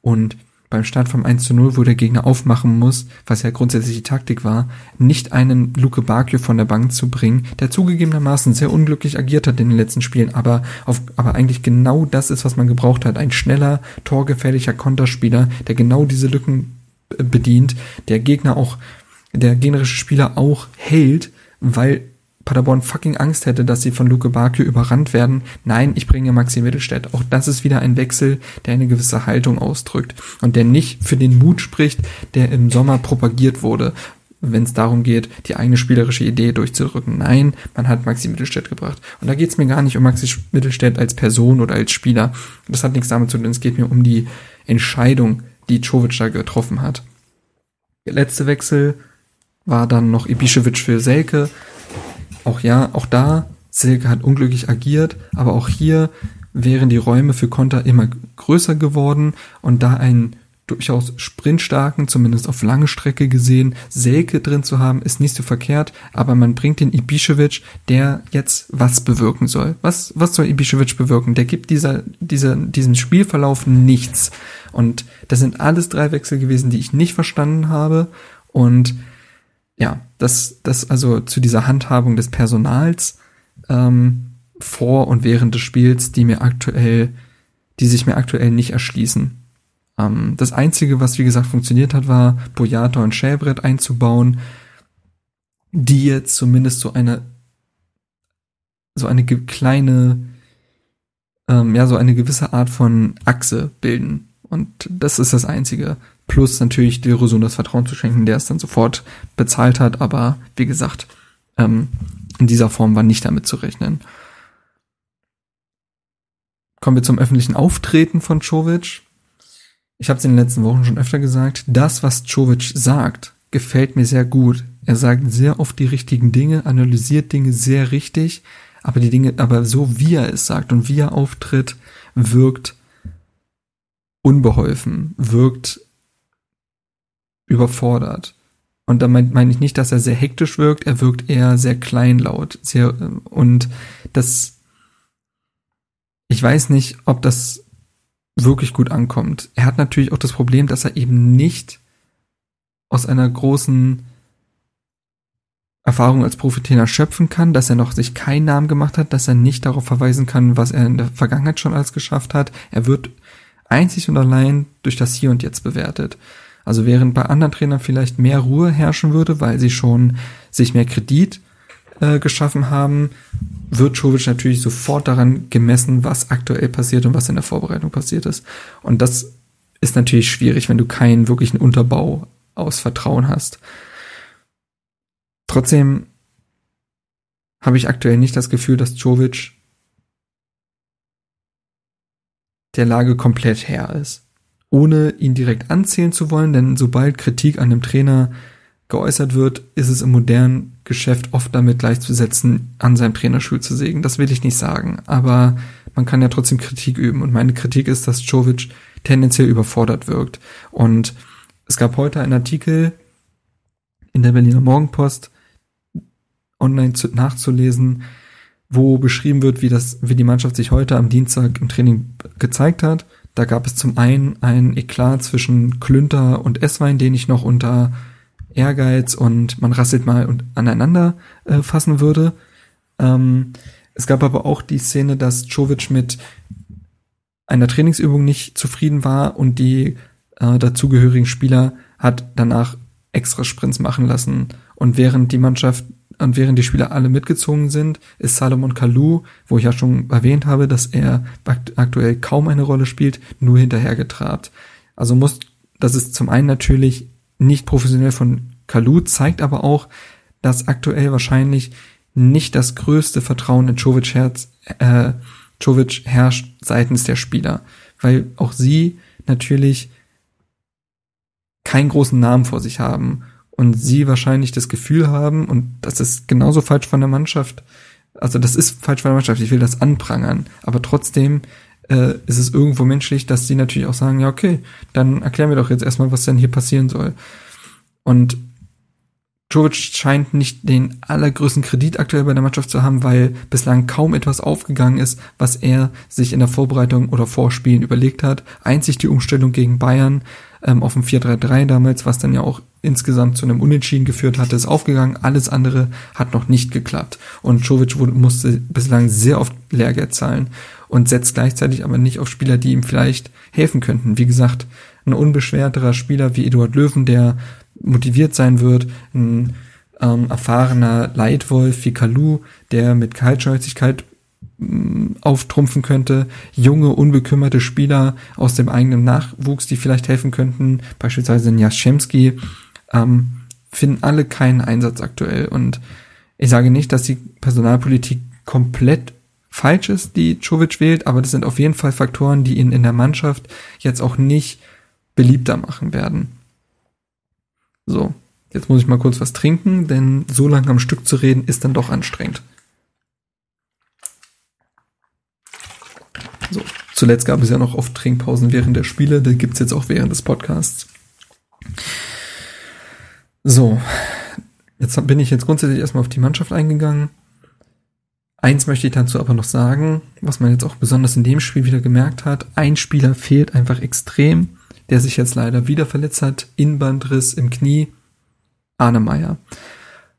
Und beim Start vom 1 zu 0, wo der Gegner aufmachen muss, was ja grundsätzlich die Taktik war, nicht einen Luke Bakio von der Bank zu bringen, der zugegebenermaßen sehr unglücklich agiert hat in den letzten Spielen, aber auf, aber eigentlich genau das ist, was man gebraucht hat. Ein schneller, torgefährlicher Konterspieler, der genau diese Lücken äh, bedient, der Gegner auch, der gegnerische Spieler auch hält, weil Paderborn fucking Angst hätte, dass sie von Luke Bakio überrannt werden. Nein, ich bringe Maxi Mittelstädt. Auch das ist wieder ein Wechsel, der eine gewisse Haltung ausdrückt und der nicht für den Mut spricht, der im Sommer propagiert wurde, wenn es darum geht, die eigene spielerische Idee durchzudrücken. Nein, man hat Maxi Mittelstädt gebracht. Und da geht es mir gar nicht um Maxi Mittelstädt als Person oder als Spieler. Das hat nichts damit zu tun. Es geht mir um die Entscheidung, die Czovic da getroffen hat. Der letzte Wechsel war dann noch Ibišević für Selke auch ja, auch da, Silke hat unglücklich agiert, aber auch hier wären die Räume für Konter immer größer geworden und da ein durchaus sprintstarken, zumindest auf lange Strecke gesehen, Selke drin zu haben, ist nicht so verkehrt, aber man bringt den Ibišević, der jetzt was bewirken soll. Was, was soll Ibišević bewirken? Der gibt dieser, dieser, diesem Spielverlauf nichts. Und das sind alles drei Wechsel gewesen, die ich nicht verstanden habe. Und ja, das, das also zu dieser Handhabung des Personals ähm, vor und während des Spiels, die mir aktuell, die sich mir aktuell nicht erschließen. Ähm, das Einzige, was wie gesagt funktioniert hat, war Boyata und Schäbrett einzubauen, die jetzt zumindest so eine so eine kleine ähm, ja so eine gewisse Art von Achse bilden und das ist das Einzige. Plus natürlich die Rosun das Vertrauen zu schenken, der es dann sofort bezahlt hat, aber wie gesagt, ähm, in dieser Form war nicht damit zu rechnen. Kommen wir zum öffentlichen Auftreten von Czovic ich habe es in den letzten Wochen schon öfter gesagt, das, was Jovic sagt, gefällt mir sehr gut. Er sagt sehr oft die richtigen Dinge, analysiert Dinge sehr richtig, aber die Dinge, aber so wie er es sagt und wie er auftritt, wirkt unbeholfen, wirkt überfordert. Und da meine mein ich nicht, dass er sehr hektisch wirkt, er wirkt eher sehr kleinlaut, sehr, und das, ich weiß nicht, ob das wirklich gut ankommt. Er hat natürlich auch das Problem, dass er eben nicht aus einer großen Erfahrung als Profitrainer schöpfen kann, dass er noch sich keinen Namen gemacht hat, dass er nicht darauf verweisen kann, was er in der Vergangenheit schon alles geschafft hat. Er wird einzig und allein durch das Hier und Jetzt bewertet. Also während bei anderen Trainern vielleicht mehr Ruhe herrschen würde, weil sie schon sich mehr Kredit äh, geschaffen haben, wird Jovic natürlich sofort daran gemessen, was aktuell passiert und was in der Vorbereitung passiert ist. Und das ist natürlich schwierig, wenn du keinen wirklichen Unterbau aus Vertrauen hast. Trotzdem habe ich aktuell nicht das Gefühl, dass Jovic der Lage komplett Herr ist. Ohne ihn direkt anzählen zu wollen, denn sobald Kritik an dem Trainer geäußert wird, ist es im modernen Geschäft oft damit gleichzusetzen, an seinem Trainerstuhl zu sägen. Das will ich nicht sagen, aber man kann ja trotzdem Kritik üben. Und meine Kritik ist, dass Jovic tendenziell überfordert wirkt. Und es gab heute einen Artikel in der Berliner Morgenpost online zu, nachzulesen, wo beschrieben wird, wie das, wie die Mannschaft sich heute am Dienstag im Training gezeigt hat. Da gab es zum einen ein Eklat zwischen Klünter und Esswein, den ich noch unter Ehrgeiz und man rasselt mal und aneinander äh, fassen würde. Ähm, es gab aber auch die Szene, dass Jovic mit einer Trainingsübung nicht zufrieden war und die äh, dazugehörigen Spieler hat danach extra Sprints machen lassen. Und während die Mannschaft und während die Spieler alle mitgezogen sind, ist Salomon Kalou, wo ich ja schon erwähnt habe, dass er aktuell kaum eine Rolle spielt, nur hinterhergetrabt. Also muss, das ist zum einen natürlich nicht professionell von Kalu, zeigt aber auch, dass aktuell wahrscheinlich nicht das größte Vertrauen in Jovic, Herz, äh, Jovic herrscht seitens der Spieler, weil auch sie natürlich keinen großen Namen vor sich haben und sie wahrscheinlich das Gefühl haben, und das ist genauso falsch von der Mannschaft, also das ist falsch von der Mannschaft, ich will das anprangern, aber trotzdem äh, ist es irgendwo menschlich, dass sie natürlich auch sagen, ja, okay, dann erklären wir doch jetzt erstmal, was denn hier passieren soll. Und Jovic scheint nicht den allergrößten Kredit aktuell bei der Mannschaft zu haben, weil bislang kaum etwas aufgegangen ist, was er sich in der Vorbereitung oder Vorspielen überlegt hat. Einzig die Umstellung gegen Bayern ähm, auf dem 4-3-3 damals, was dann ja auch insgesamt zu einem Unentschieden geführt hatte, ist aufgegangen. Alles andere hat noch nicht geklappt. Und Jovic musste bislang sehr oft Lehrgeld zahlen und setzt gleichzeitig aber nicht auf Spieler, die ihm vielleicht helfen könnten. Wie gesagt, ein unbeschwerterer Spieler wie Eduard Löwen, der motiviert sein wird, ein ähm, erfahrener Leitwolf wie Kalu, der mit Kaltschnäuzigkeit mm, auftrumpfen könnte, junge, unbekümmerte Spieler aus dem eigenen Nachwuchs, die vielleicht helfen könnten, beispielsweise Jaschemski, ähm, finden alle keinen Einsatz aktuell. Und ich sage nicht, dass die Personalpolitik komplett falsch ist, die Czovic wählt, aber das sind auf jeden Fall Faktoren, die ihn in der Mannschaft jetzt auch nicht beliebter machen werden. So, Jetzt muss ich mal kurz was trinken, denn so lange am Stück zu reden ist dann doch anstrengend. So, zuletzt gab es ja noch oft Trinkpausen während der Spiele, die gibt's jetzt auch während des Podcasts. So, jetzt bin ich jetzt grundsätzlich erstmal auf die Mannschaft eingegangen. Eins möchte ich dazu aber noch sagen, was man jetzt auch besonders in dem Spiel wieder gemerkt hat. Ein Spieler fehlt einfach extrem, der sich jetzt leider wieder verletzt hat. Inbandriss im Knie. Arne Meyer.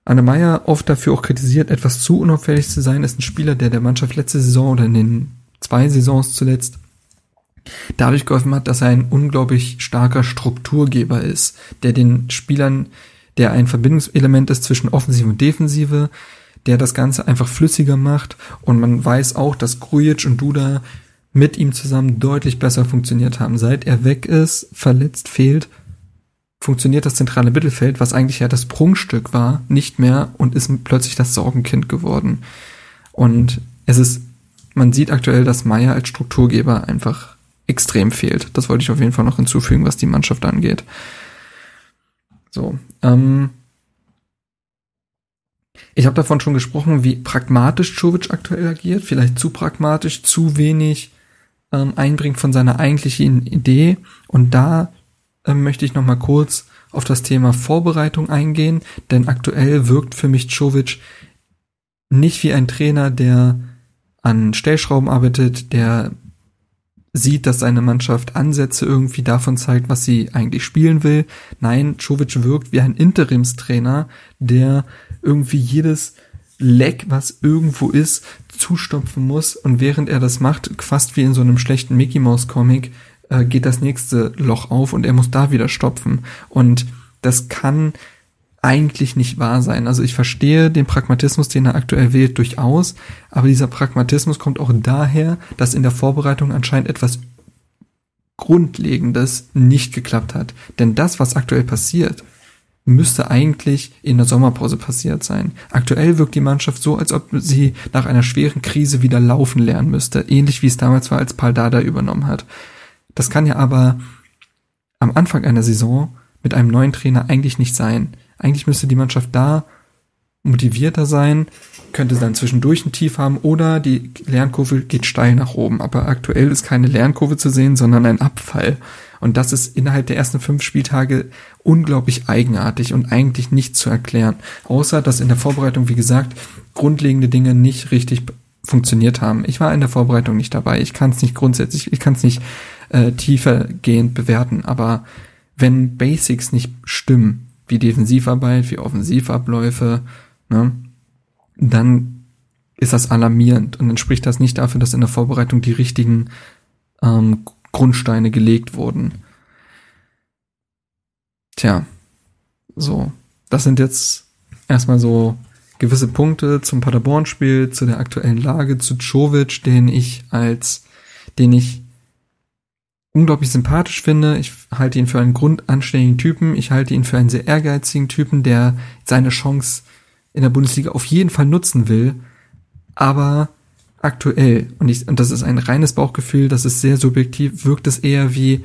Arne Meyer, oft dafür auch kritisiert, etwas zu unauffällig zu sein, ist ein Spieler, der der Mannschaft letzte Saison oder in den zwei Saisons zuletzt dadurch geholfen hat, dass er ein unglaublich starker Strukturgeber ist, der den Spielern, der ein Verbindungselement ist zwischen Offensive und Defensive, der das Ganze einfach flüssiger macht und man weiß auch, dass Grujic und Duda mit ihm zusammen deutlich besser funktioniert haben. Seit er weg ist, verletzt, fehlt, funktioniert das zentrale Mittelfeld, was eigentlich ja das Prunkstück war, nicht mehr und ist plötzlich das Sorgenkind geworden. Und es ist, man sieht aktuell, dass Meier als Strukturgeber einfach extrem fehlt. Das wollte ich auf jeden Fall noch hinzufügen, was die Mannschaft angeht. So, ähm, ich habe davon schon gesprochen, wie pragmatisch Czovic aktuell agiert. Vielleicht zu pragmatisch, zu wenig ähm, einbringt von seiner eigentlichen Idee. Und da ähm, möchte ich noch mal kurz auf das Thema Vorbereitung eingehen, denn aktuell wirkt für mich Czovic nicht wie ein Trainer, der an Stellschrauben arbeitet, der sieht, dass seine Mannschaft Ansätze irgendwie davon zeigt, was sie eigentlich spielen will. Nein, Czovic wirkt wie ein Interimstrainer, der irgendwie jedes Leck, was irgendwo ist, zustopfen muss und während er das macht, fast wie in so einem schlechten Mickey Mouse Comic, äh, geht das nächste Loch auf und er muss da wieder stopfen und das kann eigentlich nicht wahr sein. Also ich verstehe den Pragmatismus, den er aktuell wählt, durchaus, aber dieser Pragmatismus kommt auch daher, dass in der Vorbereitung anscheinend etwas Grundlegendes nicht geklappt hat. Denn das, was aktuell passiert, müsste eigentlich in der Sommerpause passiert sein. Aktuell wirkt die Mannschaft so, als ob sie nach einer schweren Krise wieder laufen lernen müsste, ähnlich wie es damals war, als Paldada übernommen hat. Das kann ja aber am Anfang einer Saison mit einem neuen Trainer eigentlich nicht sein. Eigentlich müsste die Mannschaft da motivierter sein, könnte dann zwischendurch ein Tief haben oder die Lernkurve geht steil nach oben. Aber aktuell ist keine Lernkurve zu sehen, sondern ein Abfall. Und das ist innerhalb der ersten fünf Spieltage unglaublich eigenartig und eigentlich nicht zu erklären. Außer, dass in der Vorbereitung, wie gesagt, grundlegende Dinge nicht richtig funktioniert haben. Ich war in der Vorbereitung nicht dabei. Ich kann es nicht grundsätzlich, ich kann es nicht äh, tiefergehend bewerten. Aber wenn Basics nicht stimmen, wie Defensivarbeit, wie Offensivabläufe, ne, dann ist das alarmierend und dann spricht das nicht dafür, dass in der Vorbereitung die richtigen ähm, Grundsteine gelegt wurden. Tja, so, das sind jetzt erstmal so gewisse Punkte zum Paderborn-Spiel, zu der aktuellen Lage, zu Czovic, den ich als, den ich unglaublich sympathisch finde. Ich halte ihn für einen grundanständigen Typen. Ich halte ihn für einen sehr ehrgeizigen Typen, der seine Chance in der Bundesliga auf jeden Fall nutzen will. Aber aktuell, und, ich, und das ist ein reines Bauchgefühl, das ist sehr subjektiv, wirkt es eher wie,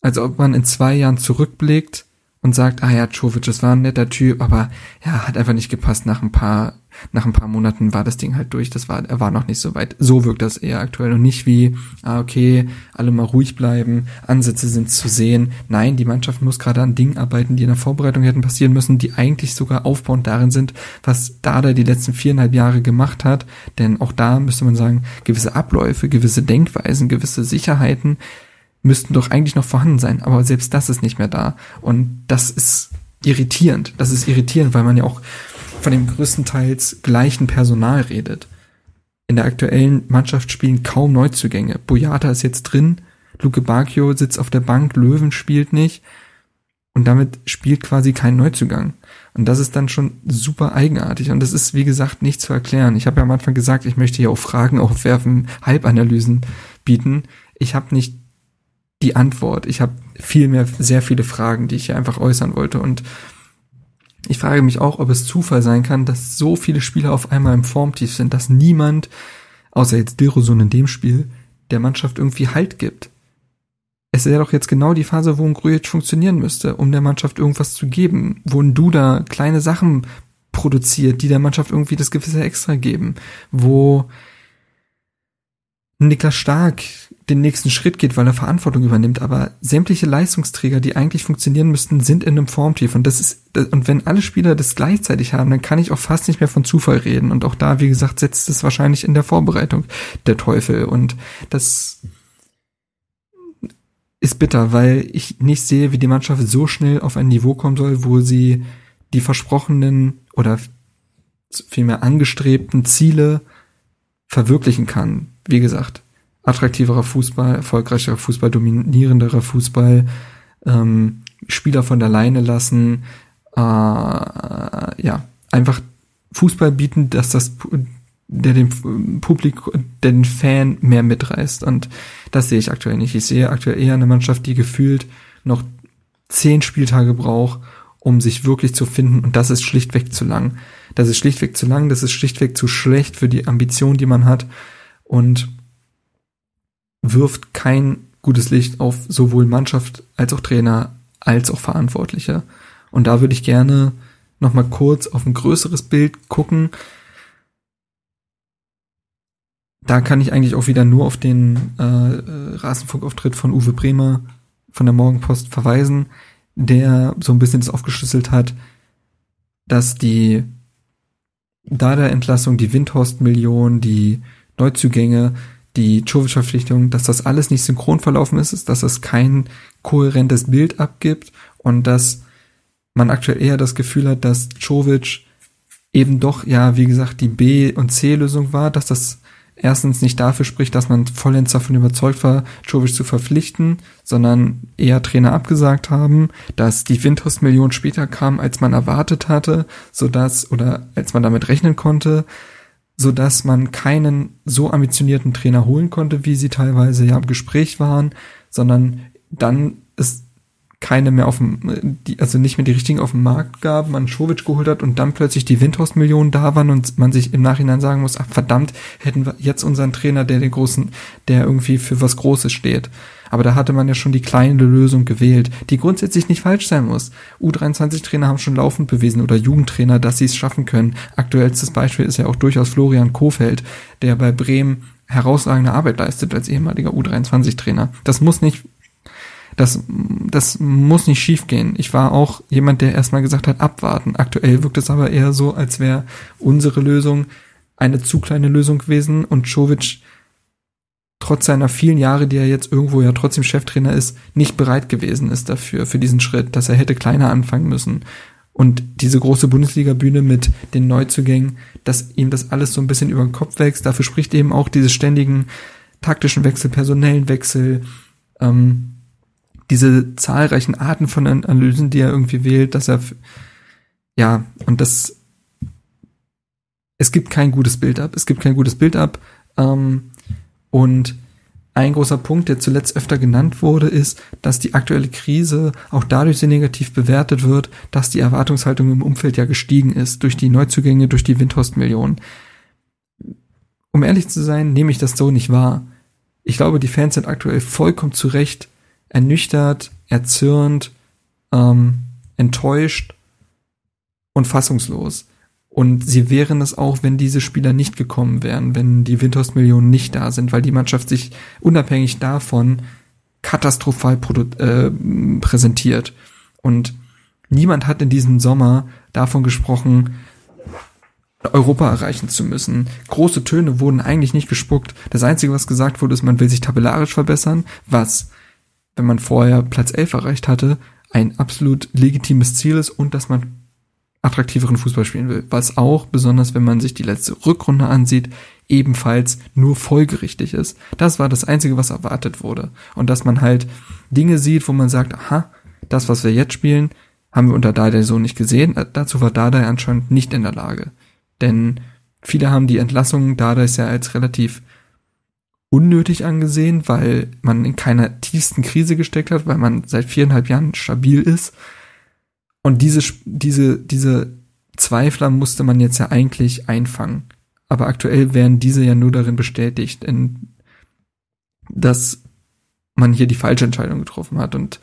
als ob man in zwei Jahren zurückblickt und sagt, ah ja, Czovic, das war ein netter Typ, aber ja, hat einfach nicht gepasst. Nach ein paar, nach ein paar Monaten war das Ding halt durch. Das war, er war noch nicht so weit. So wirkt das eher aktuell und nicht wie, ah okay, alle mal ruhig bleiben, Ansätze sind zu sehen. Nein, die Mannschaft muss gerade an Dingen arbeiten, die in der Vorbereitung hätten passieren müssen, die eigentlich sogar aufbauend darin sind, was Dada die letzten viereinhalb Jahre gemacht hat. Denn auch da müsste man sagen, gewisse Abläufe, gewisse Denkweisen, gewisse Sicherheiten, müssten doch eigentlich noch vorhanden sein, aber selbst das ist nicht mehr da. Und das ist irritierend. Das ist irritierend, weil man ja auch von dem größtenteils gleichen Personal redet. In der aktuellen Mannschaft spielen kaum Neuzugänge. Boyata ist jetzt drin, Luke Bacchio sitzt auf der Bank, Löwen spielt nicht und damit spielt quasi kein Neuzugang. Und das ist dann schon super eigenartig und das ist, wie gesagt, nicht zu erklären. Ich habe ja am Anfang gesagt, ich möchte hier auch Fragen aufwerfen, Halbanalysen bieten. Ich habe nicht die Antwort. Ich habe viel mehr, sehr viele Fragen, die ich hier einfach äußern wollte. Und ich frage mich auch, ob es Zufall sein kann, dass so viele Spieler auf einmal im Formtief sind, dass niemand, außer jetzt Dilrosun in dem Spiel, der Mannschaft irgendwie Halt gibt. es wäre doch jetzt genau die Phase, wo ein Grujic funktionieren müsste, um der Mannschaft irgendwas zu geben, wo ein Duda kleine Sachen produziert, die der Mannschaft irgendwie das gewisse Extra geben, wo Niklas Stark den nächsten Schritt geht, weil er Verantwortung übernimmt, aber sämtliche Leistungsträger, die eigentlich funktionieren müssten, sind in einem Formtief. Und das ist und wenn alle Spieler das gleichzeitig haben, dann kann ich auch fast nicht mehr von Zufall reden. Und auch da, wie gesagt, setzt es wahrscheinlich in der Vorbereitung der Teufel. Und das ist bitter, weil ich nicht sehe, wie die Mannschaft so schnell auf ein Niveau kommen soll, wo sie die versprochenen oder vielmehr angestrebten Ziele verwirklichen kann. Wie gesagt, attraktiverer Fußball, erfolgreicherer Fußball, dominierenderer Fußball, ähm, Spieler von der Leine lassen, äh, ja, einfach Fußball bieten, dass das der den Publikum, der den Fan mehr mitreißt. Und das sehe ich aktuell nicht. Ich sehe aktuell eher eine Mannschaft, die gefühlt noch zehn Spieltage braucht, um sich wirklich zu finden. Und das ist schlichtweg zu lang. Das ist schlichtweg zu lang, das ist schlichtweg zu schlecht für die Ambition, die man hat und wirft kein gutes Licht auf sowohl Mannschaft als auch Trainer als auch Verantwortliche. Und da würde ich gerne noch mal kurz auf ein größeres Bild gucken. Da kann ich eigentlich auch wieder nur auf den äh, Rasenfunkauftritt von Uwe Bremer von der Morgenpost verweisen, der so ein bisschen das aufgeschlüsselt hat, dass die Dada-Entlassung, die Windhorst-Million, die Neuzugänge, die Czovic-Verpflichtung, dass das alles nicht synchron verlaufen ist, dass es kein kohärentes Bild abgibt und dass man aktuell eher das Gefühl hat, dass Czovic eben doch, ja, wie gesagt, die B- und C-Lösung war, dass das erstens nicht dafür spricht, dass man vollends davon überzeugt war, Jovic zu verpflichten, sondern eher Trainer abgesagt haben, dass die Windhorst-Million später kam, als man erwartet hatte, so dass oder als man damit rechnen konnte, so dass man keinen so ambitionierten Trainer holen konnte, wie sie teilweise ja im Gespräch waren, sondern dann ist keine mehr auf dem, die, also nicht mehr die richtigen auf dem Markt gab, man Schovic geholt hat und dann plötzlich die Windhorst-Millionen da waren und man sich im Nachhinein sagen muss, ach verdammt, hätten wir jetzt unseren Trainer, der den großen, der irgendwie für was Großes steht. Aber da hatte man ja schon die kleine Lösung gewählt, die grundsätzlich nicht falsch sein muss. U23-Trainer haben schon laufend bewiesen oder Jugendtrainer, dass sie es schaffen können. Aktuellstes Beispiel ist ja auch durchaus Florian Kofeld, der bei Bremen herausragende Arbeit leistet als ehemaliger U23-Trainer. Das muss nicht das, das muss nicht schiefgehen. Ich war auch jemand, der erstmal gesagt hat, abwarten. Aktuell wirkt es aber eher so, als wäre unsere Lösung eine zu kleine Lösung gewesen und Jovic trotz seiner vielen Jahre, die er jetzt irgendwo ja trotzdem Cheftrainer ist, nicht bereit gewesen ist dafür, für diesen Schritt, dass er hätte kleiner anfangen müssen. Und diese große Bundesliga-Bühne mit den Neuzugängen, dass ihm das alles so ein bisschen über den Kopf wächst, dafür spricht eben auch diese ständigen taktischen Wechsel, personellen Wechsel, ähm, diese zahlreichen Arten von Analysen, die er irgendwie wählt, dass er ja, und das es gibt kein gutes Bild ab. Es gibt kein gutes Bild ab. Ähm, und ein großer Punkt, der zuletzt öfter genannt wurde, ist, dass die aktuelle Krise auch dadurch sehr negativ bewertet wird, dass die Erwartungshaltung im Umfeld ja gestiegen ist durch die Neuzugänge, durch die Windhorst-Millionen. Um ehrlich zu sein, nehme ich das so nicht wahr. Ich glaube, die Fans sind aktuell vollkommen zu Recht ernüchtert, erzürnt, ähm, enttäuscht und fassungslos. Und sie wären es auch, wenn diese Spieler nicht gekommen wären, wenn die Windhorst-Millionen nicht da sind, weil die Mannschaft sich unabhängig davon katastrophal äh, präsentiert. Und niemand hat in diesem Sommer davon gesprochen, Europa erreichen zu müssen. Große Töne wurden eigentlich nicht gespuckt. Das Einzige, was gesagt wurde, ist, man will sich tabellarisch verbessern, was wenn man vorher Platz 11 erreicht hatte, ein absolut legitimes Ziel ist und dass man attraktiveren Fußball spielen will. Was auch, besonders wenn man sich die letzte Rückrunde ansieht, ebenfalls nur folgerichtig ist. Das war das Einzige, was erwartet wurde. Und dass man halt Dinge sieht, wo man sagt, aha, das, was wir jetzt spielen, haben wir unter Dada so nicht gesehen. Dazu war Dada anscheinend nicht in der Lage. Denn viele haben die Entlassung ist ja als relativ unnötig angesehen, weil man in keiner tiefsten Krise gesteckt hat, weil man seit viereinhalb Jahren stabil ist. Und diese, diese, diese Zweifler musste man jetzt ja eigentlich einfangen. Aber aktuell werden diese ja nur darin bestätigt, in, dass man hier die falsche Entscheidung getroffen hat. Und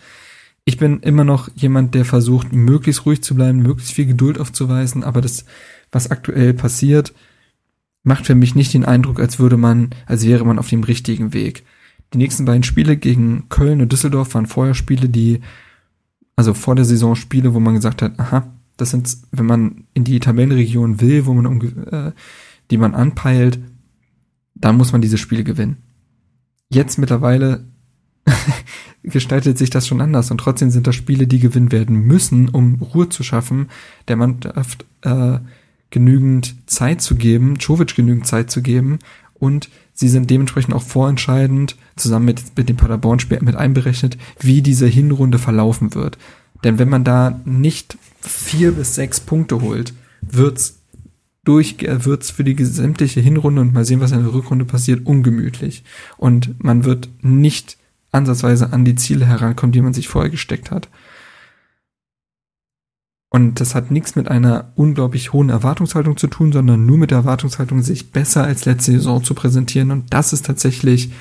ich bin immer noch jemand, der versucht, möglichst ruhig zu bleiben, möglichst viel Geduld aufzuweisen, aber das, was aktuell passiert, macht für mich nicht den Eindruck, als würde man, als wäre man auf dem richtigen Weg. Die nächsten beiden Spiele gegen Köln und Düsseldorf waren vorher Spiele, die, also vor der Saison Spiele, wo man gesagt hat, aha, das sind, wenn man in die Tabellenregion will, wo man um, äh, die man anpeilt, dann muss man diese Spiele gewinnen. Jetzt mittlerweile gestaltet sich das schon anders und trotzdem sind das Spiele, die gewinnen werden müssen, um Ruhe zu schaffen, der Mannschaft äh, genügend Zeit zu geben, Jovic genügend Zeit zu geben und sie sind dementsprechend auch vorentscheidend, zusammen mit, mit dem Paderborn-Spiel mit einberechnet, wie diese Hinrunde verlaufen wird. Denn wenn man da nicht vier bis sechs Punkte holt, wird's durch, äh, wird's für die gesamtliche Hinrunde und mal sehen, was in der Rückrunde passiert, ungemütlich. Und man wird nicht ansatzweise an die Ziele herankommen, die man sich vorher gesteckt hat. Und das hat nichts mit einer unglaublich hohen Erwartungshaltung zu tun, sondern nur mit der Erwartungshaltung, sich besser als letzte Saison zu präsentieren. Und das ist tatsächlich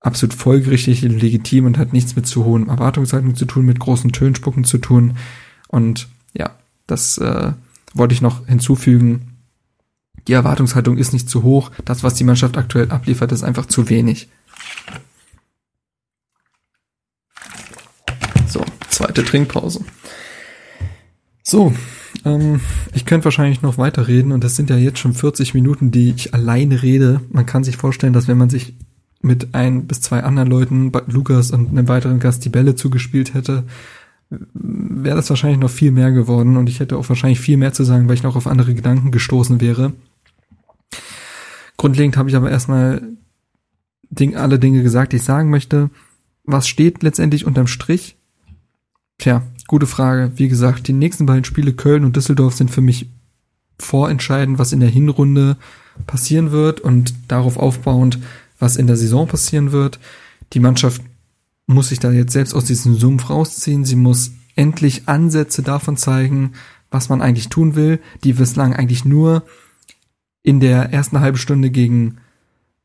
absolut folgerichtig und legitim und hat nichts mit zu hohen Erwartungshaltung zu tun, mit großen Tönspucken zu tun. Und ja, das äh, wollte ich noch hinzufügen. Die Erwartungshaltung ist nicht zu hoch. Das, was die Mannschaft aktuell abliefert, ist einfach zu wenig. So, zweite Trinkpause. So, ähm, ich könnte wahrscheinlich noch weiterreden und das sind ja jetzt schon 40 Minuten, die ich alleine rede. Man kann sich vorstellen, dass wenn man sich mit ein bis zwei anderen Leuten, Lukas und einem weiteren Gast die Bälle zugespielt hätte, wäre das wahrscheinlich noch viel mehr geworden und ich hätte auch wahrscheinlich viel mehr zu sagen, weil ich noch auf andere Gedanken gestoßen wäre. Grundlegend habe ich aber erstmal Ding, alle Dinge gesagt, die ich sagen möchte. Was steht letztendlich unterm Strich? Tja, Gute Frage. Wie gesagt, die nächsten beiden Spiele Köln und Düsseldorf sind für mich vorentscheidend, was in der Hinrunde passieren wird und darauf aufbauend, was in der Saison passieren wird. Die Mannschaft muss sich da jetzt selbst aus diesem Sumpf rausziehen. Sie muss endlich Ansätze davon zeigen, was man eigentlich tun will, die bislang eigentlich nur in der ersten halben Stunde gegen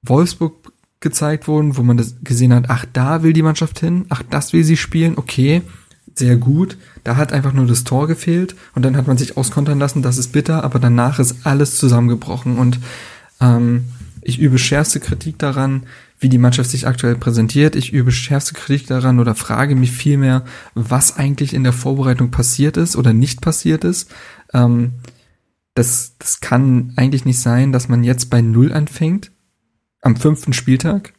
Wolfsburg gezeigt wurden, wo man das gesehen hat, ach, da will die Mannschaft hin, ach, das will sie spielen, okay, sehr gut. Da hat einfach nur das Tor gefehlt und dann hat man sich auskontern lassen. Das ist bitter, aber danach ist alles zusammengebrochen und ähm, ich übe schärfste Kritik daran, wie die Mannschaft sich aktuell präsentiert. Ich übe schärfste Kritik daran oder frage mich vielmehr, was eigentlich in der Vorbereitung passiert ist oder nicht passiert ist. Ähm, das, das kann eigentlich nicht sein, dass man jetzt bei Null anfängt am fünften Spieltag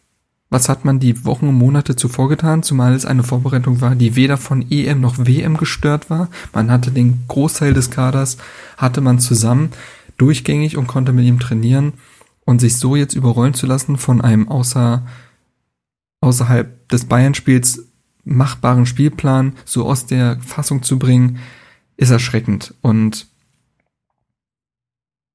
was hat man die Wochen und Monate zuvor getan, zumal es eine Vorbereitung war, die weder von EM noch WM gestört war. Man hatte den Großteil des Kaders, hatte man zusammen durchgängig und konnte mit ihm trainieren. Und sich so jetzt überrollen zu lassen von einem außer, außerhalb des Bayern-Spiels machbaren Spielplan so aus der Fassung zu bringen, ist erschreckend. Und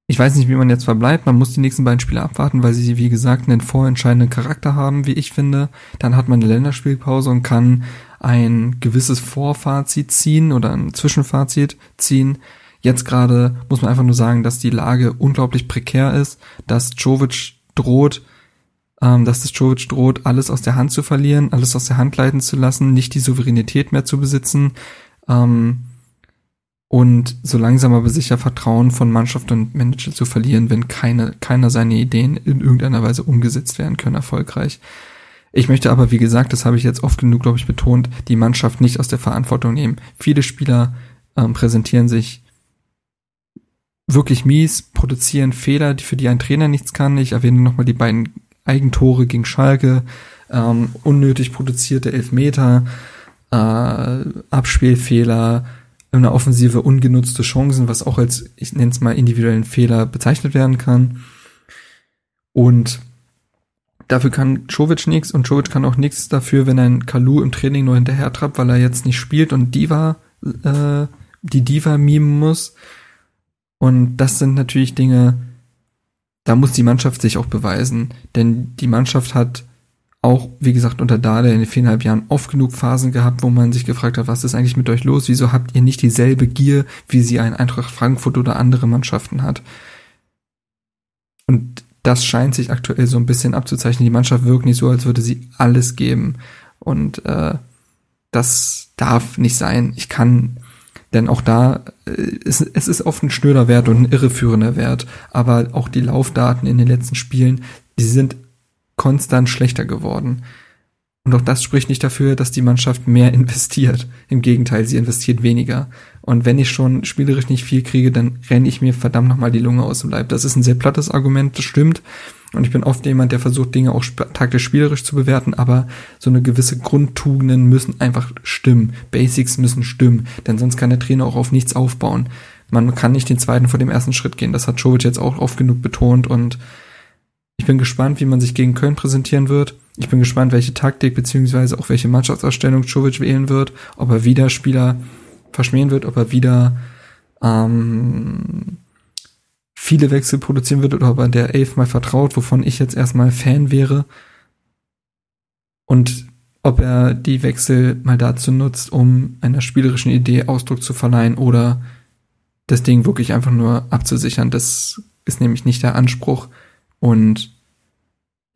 ich weiß nicht, wie man jetzt verbleibt. Man muss die nächsten beiden Spiele abwarten, weil sie, wie gesagt, einen vorentscheidenden Charakter haben, wie ich finde. Dann hat man eine Länderspielpause und kann ein gewisses Vorfazit ziehen oder ein Zwischenfazit ziehen. Jetzt gerade muss man einfach nur sagen, dass die Lage unglaublich prekär ist, dass Jovic droht, ähm, dass das Jovic droht, alles aus der Hand zu verlieren, alles aus der Hand leiten zu lassen, nicht die Souveränität mehr zu besitzen. Ähm, und so langsam aber sicher Vertrauen von Mannschaft und Manager zu verlieren, wenn keine, keiner seiner Ideen in irgendeiner Weise umgesetzt werden können, erfolgreich. Ich möchte aber, wie gesagt, das habe ich jetzt oft genug, glaube ich, betont, die Mannschaft nicht aus der Verantwortung nehmen. Viele Spieler ähm, präsentieren sich wirklich mies, produzieren Fehler, für die ein Trainer nichts kann. Ich erwähne nochmal die beiden Eigentore gegen Schalke, ähm, unnötig produzierte Elfmeter, äh, Abspielfehler, in der Offensive ungenutzte Chancen, was auch als, ich nenne es mal, individuellen Fehler bezeichnet werden kann. Und dafür kann Jovic nichts und Jovic kann auch nichts dafür, wenn ein Kalu im Training nur hinterher trappt, weil er jetzt nicht spielt und Diva, äh, die Diva mimen muss. Und das sind natürlich Dinge, da muss die Mannschaft sich auch beweisen, denn die Mannschaft hat auch, wie gesagt, unter Dade in den viereinhalb Jahren oft genug Phasen gehabt, wo man sich gefragt hat, was ist eigentlich mit euch los? Wieso habt ihr nicht dieselbe Gier, wie sie ein Eintracht Frankfurt oder andere Mannschaften hat? Und das scheint sich aktuell so ein bisschen abzuzeichnen. Die Mannschaft wirkt nicht so, als würde sie alles geben. Und äh, das darf nicht sein. Ich kann, denn auch da, äh, es, es ist oft ein schnöder Wert und ein irreführender Wert, aber auch die Laufdaten in den letzten Spielen, die sind konstant schlechter geworden. Und auch das spricht nicht dafür, dass die Mannschaft mehr investiert. Im Gegenteil, sie investiert weniger. Und wenn ich schon spielerisch nicht viel kriege, dann renne ich mir verdammt nochmal die Lunge aus dem Leib. Das ist ein sehr plattes Argument, das stimmt. Und ich bin oft jemand, der versucht, Dinge auch taktisch spielerisch zu bewerten, aber so eine gewisse Grundtugenden müssen einfach stimmen. Basics müssen stimmen, denn sonst kann der Trainer auch auf nichts aufbauen. Man kann nicht den zweiten vor dem ersten Schritt gehen. Das hat Jovic jetzt auch oft genug betont und bin gespannt, wie man sich gegen Köln präsentieren wird. Ich bin gespannt, welche Taktik beziehungsweise auch welche Mannschaftsausstellung Czovic wählen wird, ob er wieder Spieler verschmähen wird, ob er wieder ähm, viele Wechsel produzieren wird oder ob er der Elf mal vertraut, wovon ich jetzt erstmal Fan wäre. Und ob er die Wechsel mal dazu nutzt, um einer spielerischen Idee Ausdruck zu verleihen oder das Ding wirklich einfach nur abzusichern. Das ist nämlich nicht der Anspruch. Und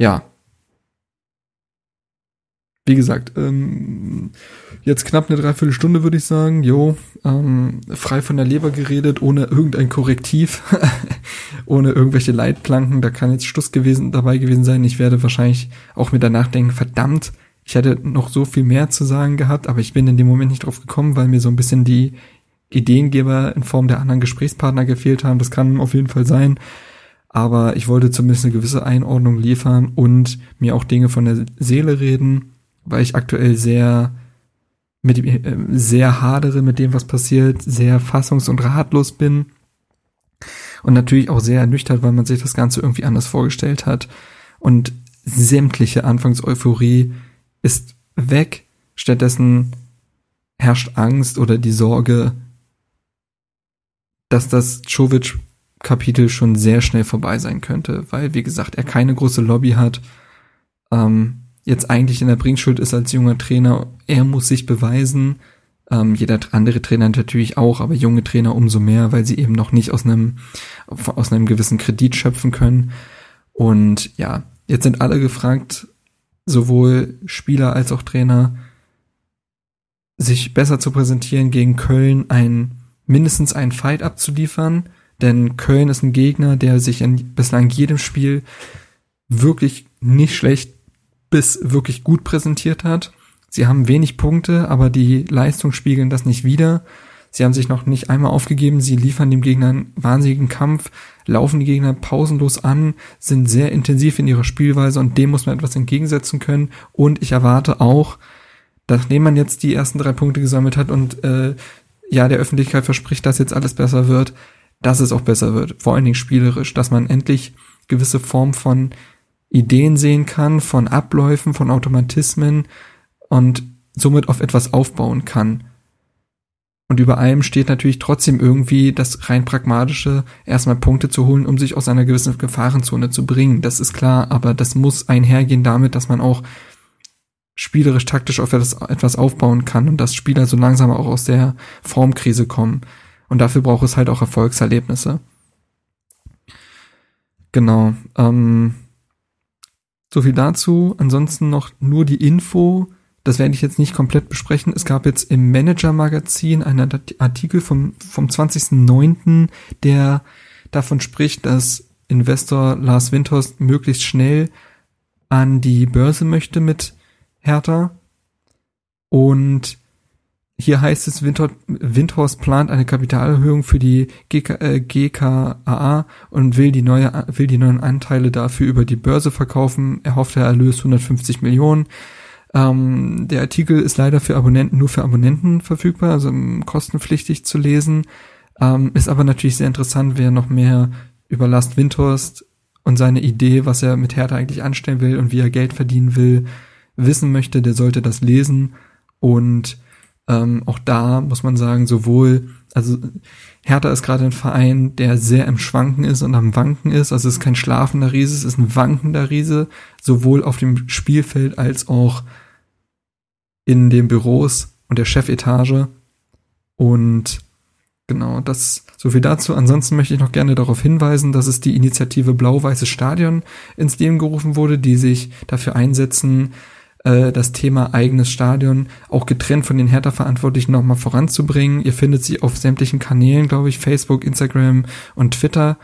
ja, wie gesagt, ähm, jetzt knapp eine Dreiviertelstunde würde ich sagen. Jo, ähm, frei von der Leber geredet, ohne irgendein Korrektiv, ohne irgendwelche Leitplanken. Da kann jetzt Schluss gewesen, dabei gewesen sein. Ich werde wahrscheinlich auch mit danach denken, verdammt, ich hätte noch so viel mehr zu sagen gehabt, aber ich bin in dem Moment nicht drauf gekommen, weil mir so ein bisschen die Ideengeber in Form der anderen Gesprächspartner gefehlt haben. Das kann auf jeden Fall sein. Aber ich wollte zumindest eine gewisse Einordnung liefern und mir auch Dinge von der Seele reden weil ich aktuell sehr mit äh, sehr hadere mit dem, was passiert, sehr fassungs- und ratlos bin und natürlich auch sehr ernüchtert, weil man sich das Ganze irgendwie anders vorgestellt hat und sämtliche Anfangseuphorie ist weg. Stattdessen herrscht Angst oder die Sorge, dass das Chovic Kapitel schon sehr schnell vorbei sein könnte, weil, wie gesagt, er keine große Lobby hat. Ähm, jetzt eigentlich in der Bringschuld ist als junger Trainer. Er muss sich beweisen. Ähm, jeder andere Trainer natürlich auch, aber junge Trainer umso mehr, weil sie eben noch nicht aus einem, aus einem gewissen Kredit schöpfen können. Und ja, jetzt sind alle gefragt, sowohl Spieler als auch Trainer, sich besser zu präsentieren gegen Köln, ein, mindestens einen Fight abzuliefern, denn Köln ist ein Gegner, der sich in bislang jedem Spiel wirklich nicht schlecht bis wirklich gut präsentiert hat. Sie haben wenig Punkte, aber die Leistung spiegeln das nicht wider. Sie haben sich noch nicht einmal aufgegeben. Sie liefern dem Gegner einen wahnsinnigen Kampf, laufen die Gegner pausenlos an, sind sehr intensiv in ihrer Spielweise und dem muss man etwas entgegensetzen können. Und ich erwarte auch, nachdem man jetzt die ersten drei Punkte gesammelt hat und äh, ja, der Öffentlichkeit verspricht, dass jetzt alles besser wird, dass es auch besser wird. Vor allen Dingen spielerisch, dass man endlich gewisse Form von Ideen sehen kann, von Abläufen, von Automatismen und somit auf etwas aufbauen kann. Und über allem steht natürlich trotzdem irgendwie das rein pragmatische, erstmal Punkte zu holen, um sich aus einer gewissen Gefahrenzone zu bringen. Das ist klar, aber das muss einhergehen damit, dass man auch spielerisch taktisch auf etwas, aufbauen kann und dass Spieler so langsam auch aus der Formkrise kommen. Und dafür braucht es halt auch Erfolgserlebnisse. Genau. Ähm, so viel dazu. Ansonsten noch nur die Info. Das werde ich jetzt nicht komplett besprechen. Es gab jetzt im Manager-Magazin einen Artikel vom, vom 20.09., der davon spricht, dass Investor Lars Windhorst möglichst schnell an die Börse möchte mit Hertha. Und hier heißt es, Windhorst plant eine Kapitalerhöhung für die GK, äh, GKAA und will die, neue, will die neuen Anteile dafür über die Börse verkaufen. Er hofft, der Erlös 150 Millionen. Ähm, der Artikel ist leider für Abonnenten nur für Abonnenten verfügbar, also kostenpflichtig zu lesen. Ähm, ist aber natürlich sehr interessant, wer noch mehr über Last Windhorst und seine Idee, was er mit Hertha eigentlich anstellen will und wie er Geld verdienen will, wissen möchte, der sollte das lesen und ähm, auch da muss man sagen, sowohl, also Hertha ist gerade ein Verein, der sehr im Schwanken ist und am Wanken ist. Also es ist kein schlafender Riese, es ist ein wankender Riese, sowohl auf dem Spielfeld als auch in den Büros und der Chefetage. Und Genau, das so viel dazu. Ansonsten möchte ich noch gerne darauf hinweisen, dass es die Initiative Blau-Weißes Stadion ins Leben gerufen wurde, die sich dafür einsetzen, äh, das Thema eigenes Stadion auch getrennt von den Hertha-Verantwortlichen nochmal voranzubringen. Ihr findet sie auf sämtlichen Kanälen, glaube ich, Facebook, Instagram und Twitter.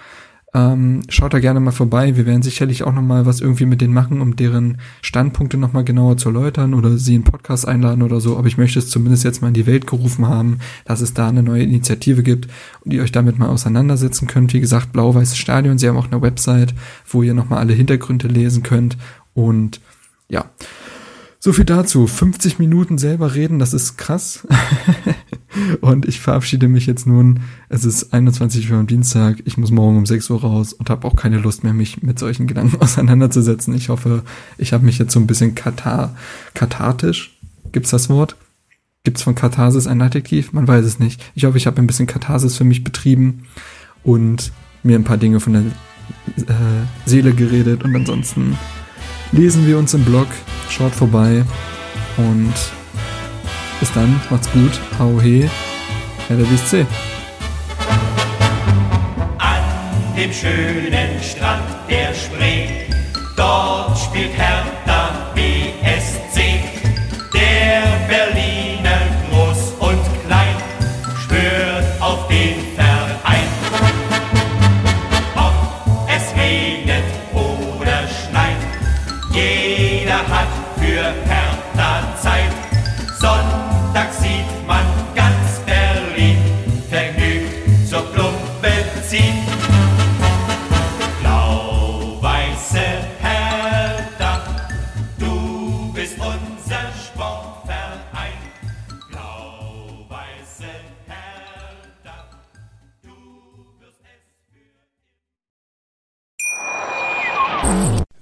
Ähm, schaut da gerne mal vorbei. Wir werden sicherlich auch nochmal was irgendwie mit denen machen, um deren Standpunkte nochmal genauer zu erläutern oder sie in Podcast einladen oder so. Aber ich möchte es zumindest jetzt mal in die Welt gerufen haben, dass es da eine neue Initiative gibt und ihr euch damit mal auseinandersetzen könnt. Wie gesagt, Blau-Weißes Stadion. Sie haben auch eine Website, wo ihr nochmal alle Hintergründe lesen könnt. Und ja, so viel dazu. 50 Minuten selber reden, das ist krass. und ich verabschiede mich jetzt nun. Es ist 21 Uhr am Dienstag. Ich muss morgen um 6 Uhr raus und habe auch keine Lust mehr, mich mit solchen Gedanken auseinanderzusetzen. Ich hoffe, ich habe mich jetzt so ein bisschen katar kathartisch. Gibt's das Wort? Gibt's von Katharsis ein Adjektiv? Man weiß es nicht. Ich hoffe, ich habe ein bisschen Katharsis für mich betrieben und mir ein paar Dinge von der äh, Seele geredet und ansonsten lesen wir uns im Blog. Schaut vorbei und bis dann, macht's gut, hau he, Herr. An dem schönen Strand der Spree, dort spielt Hertha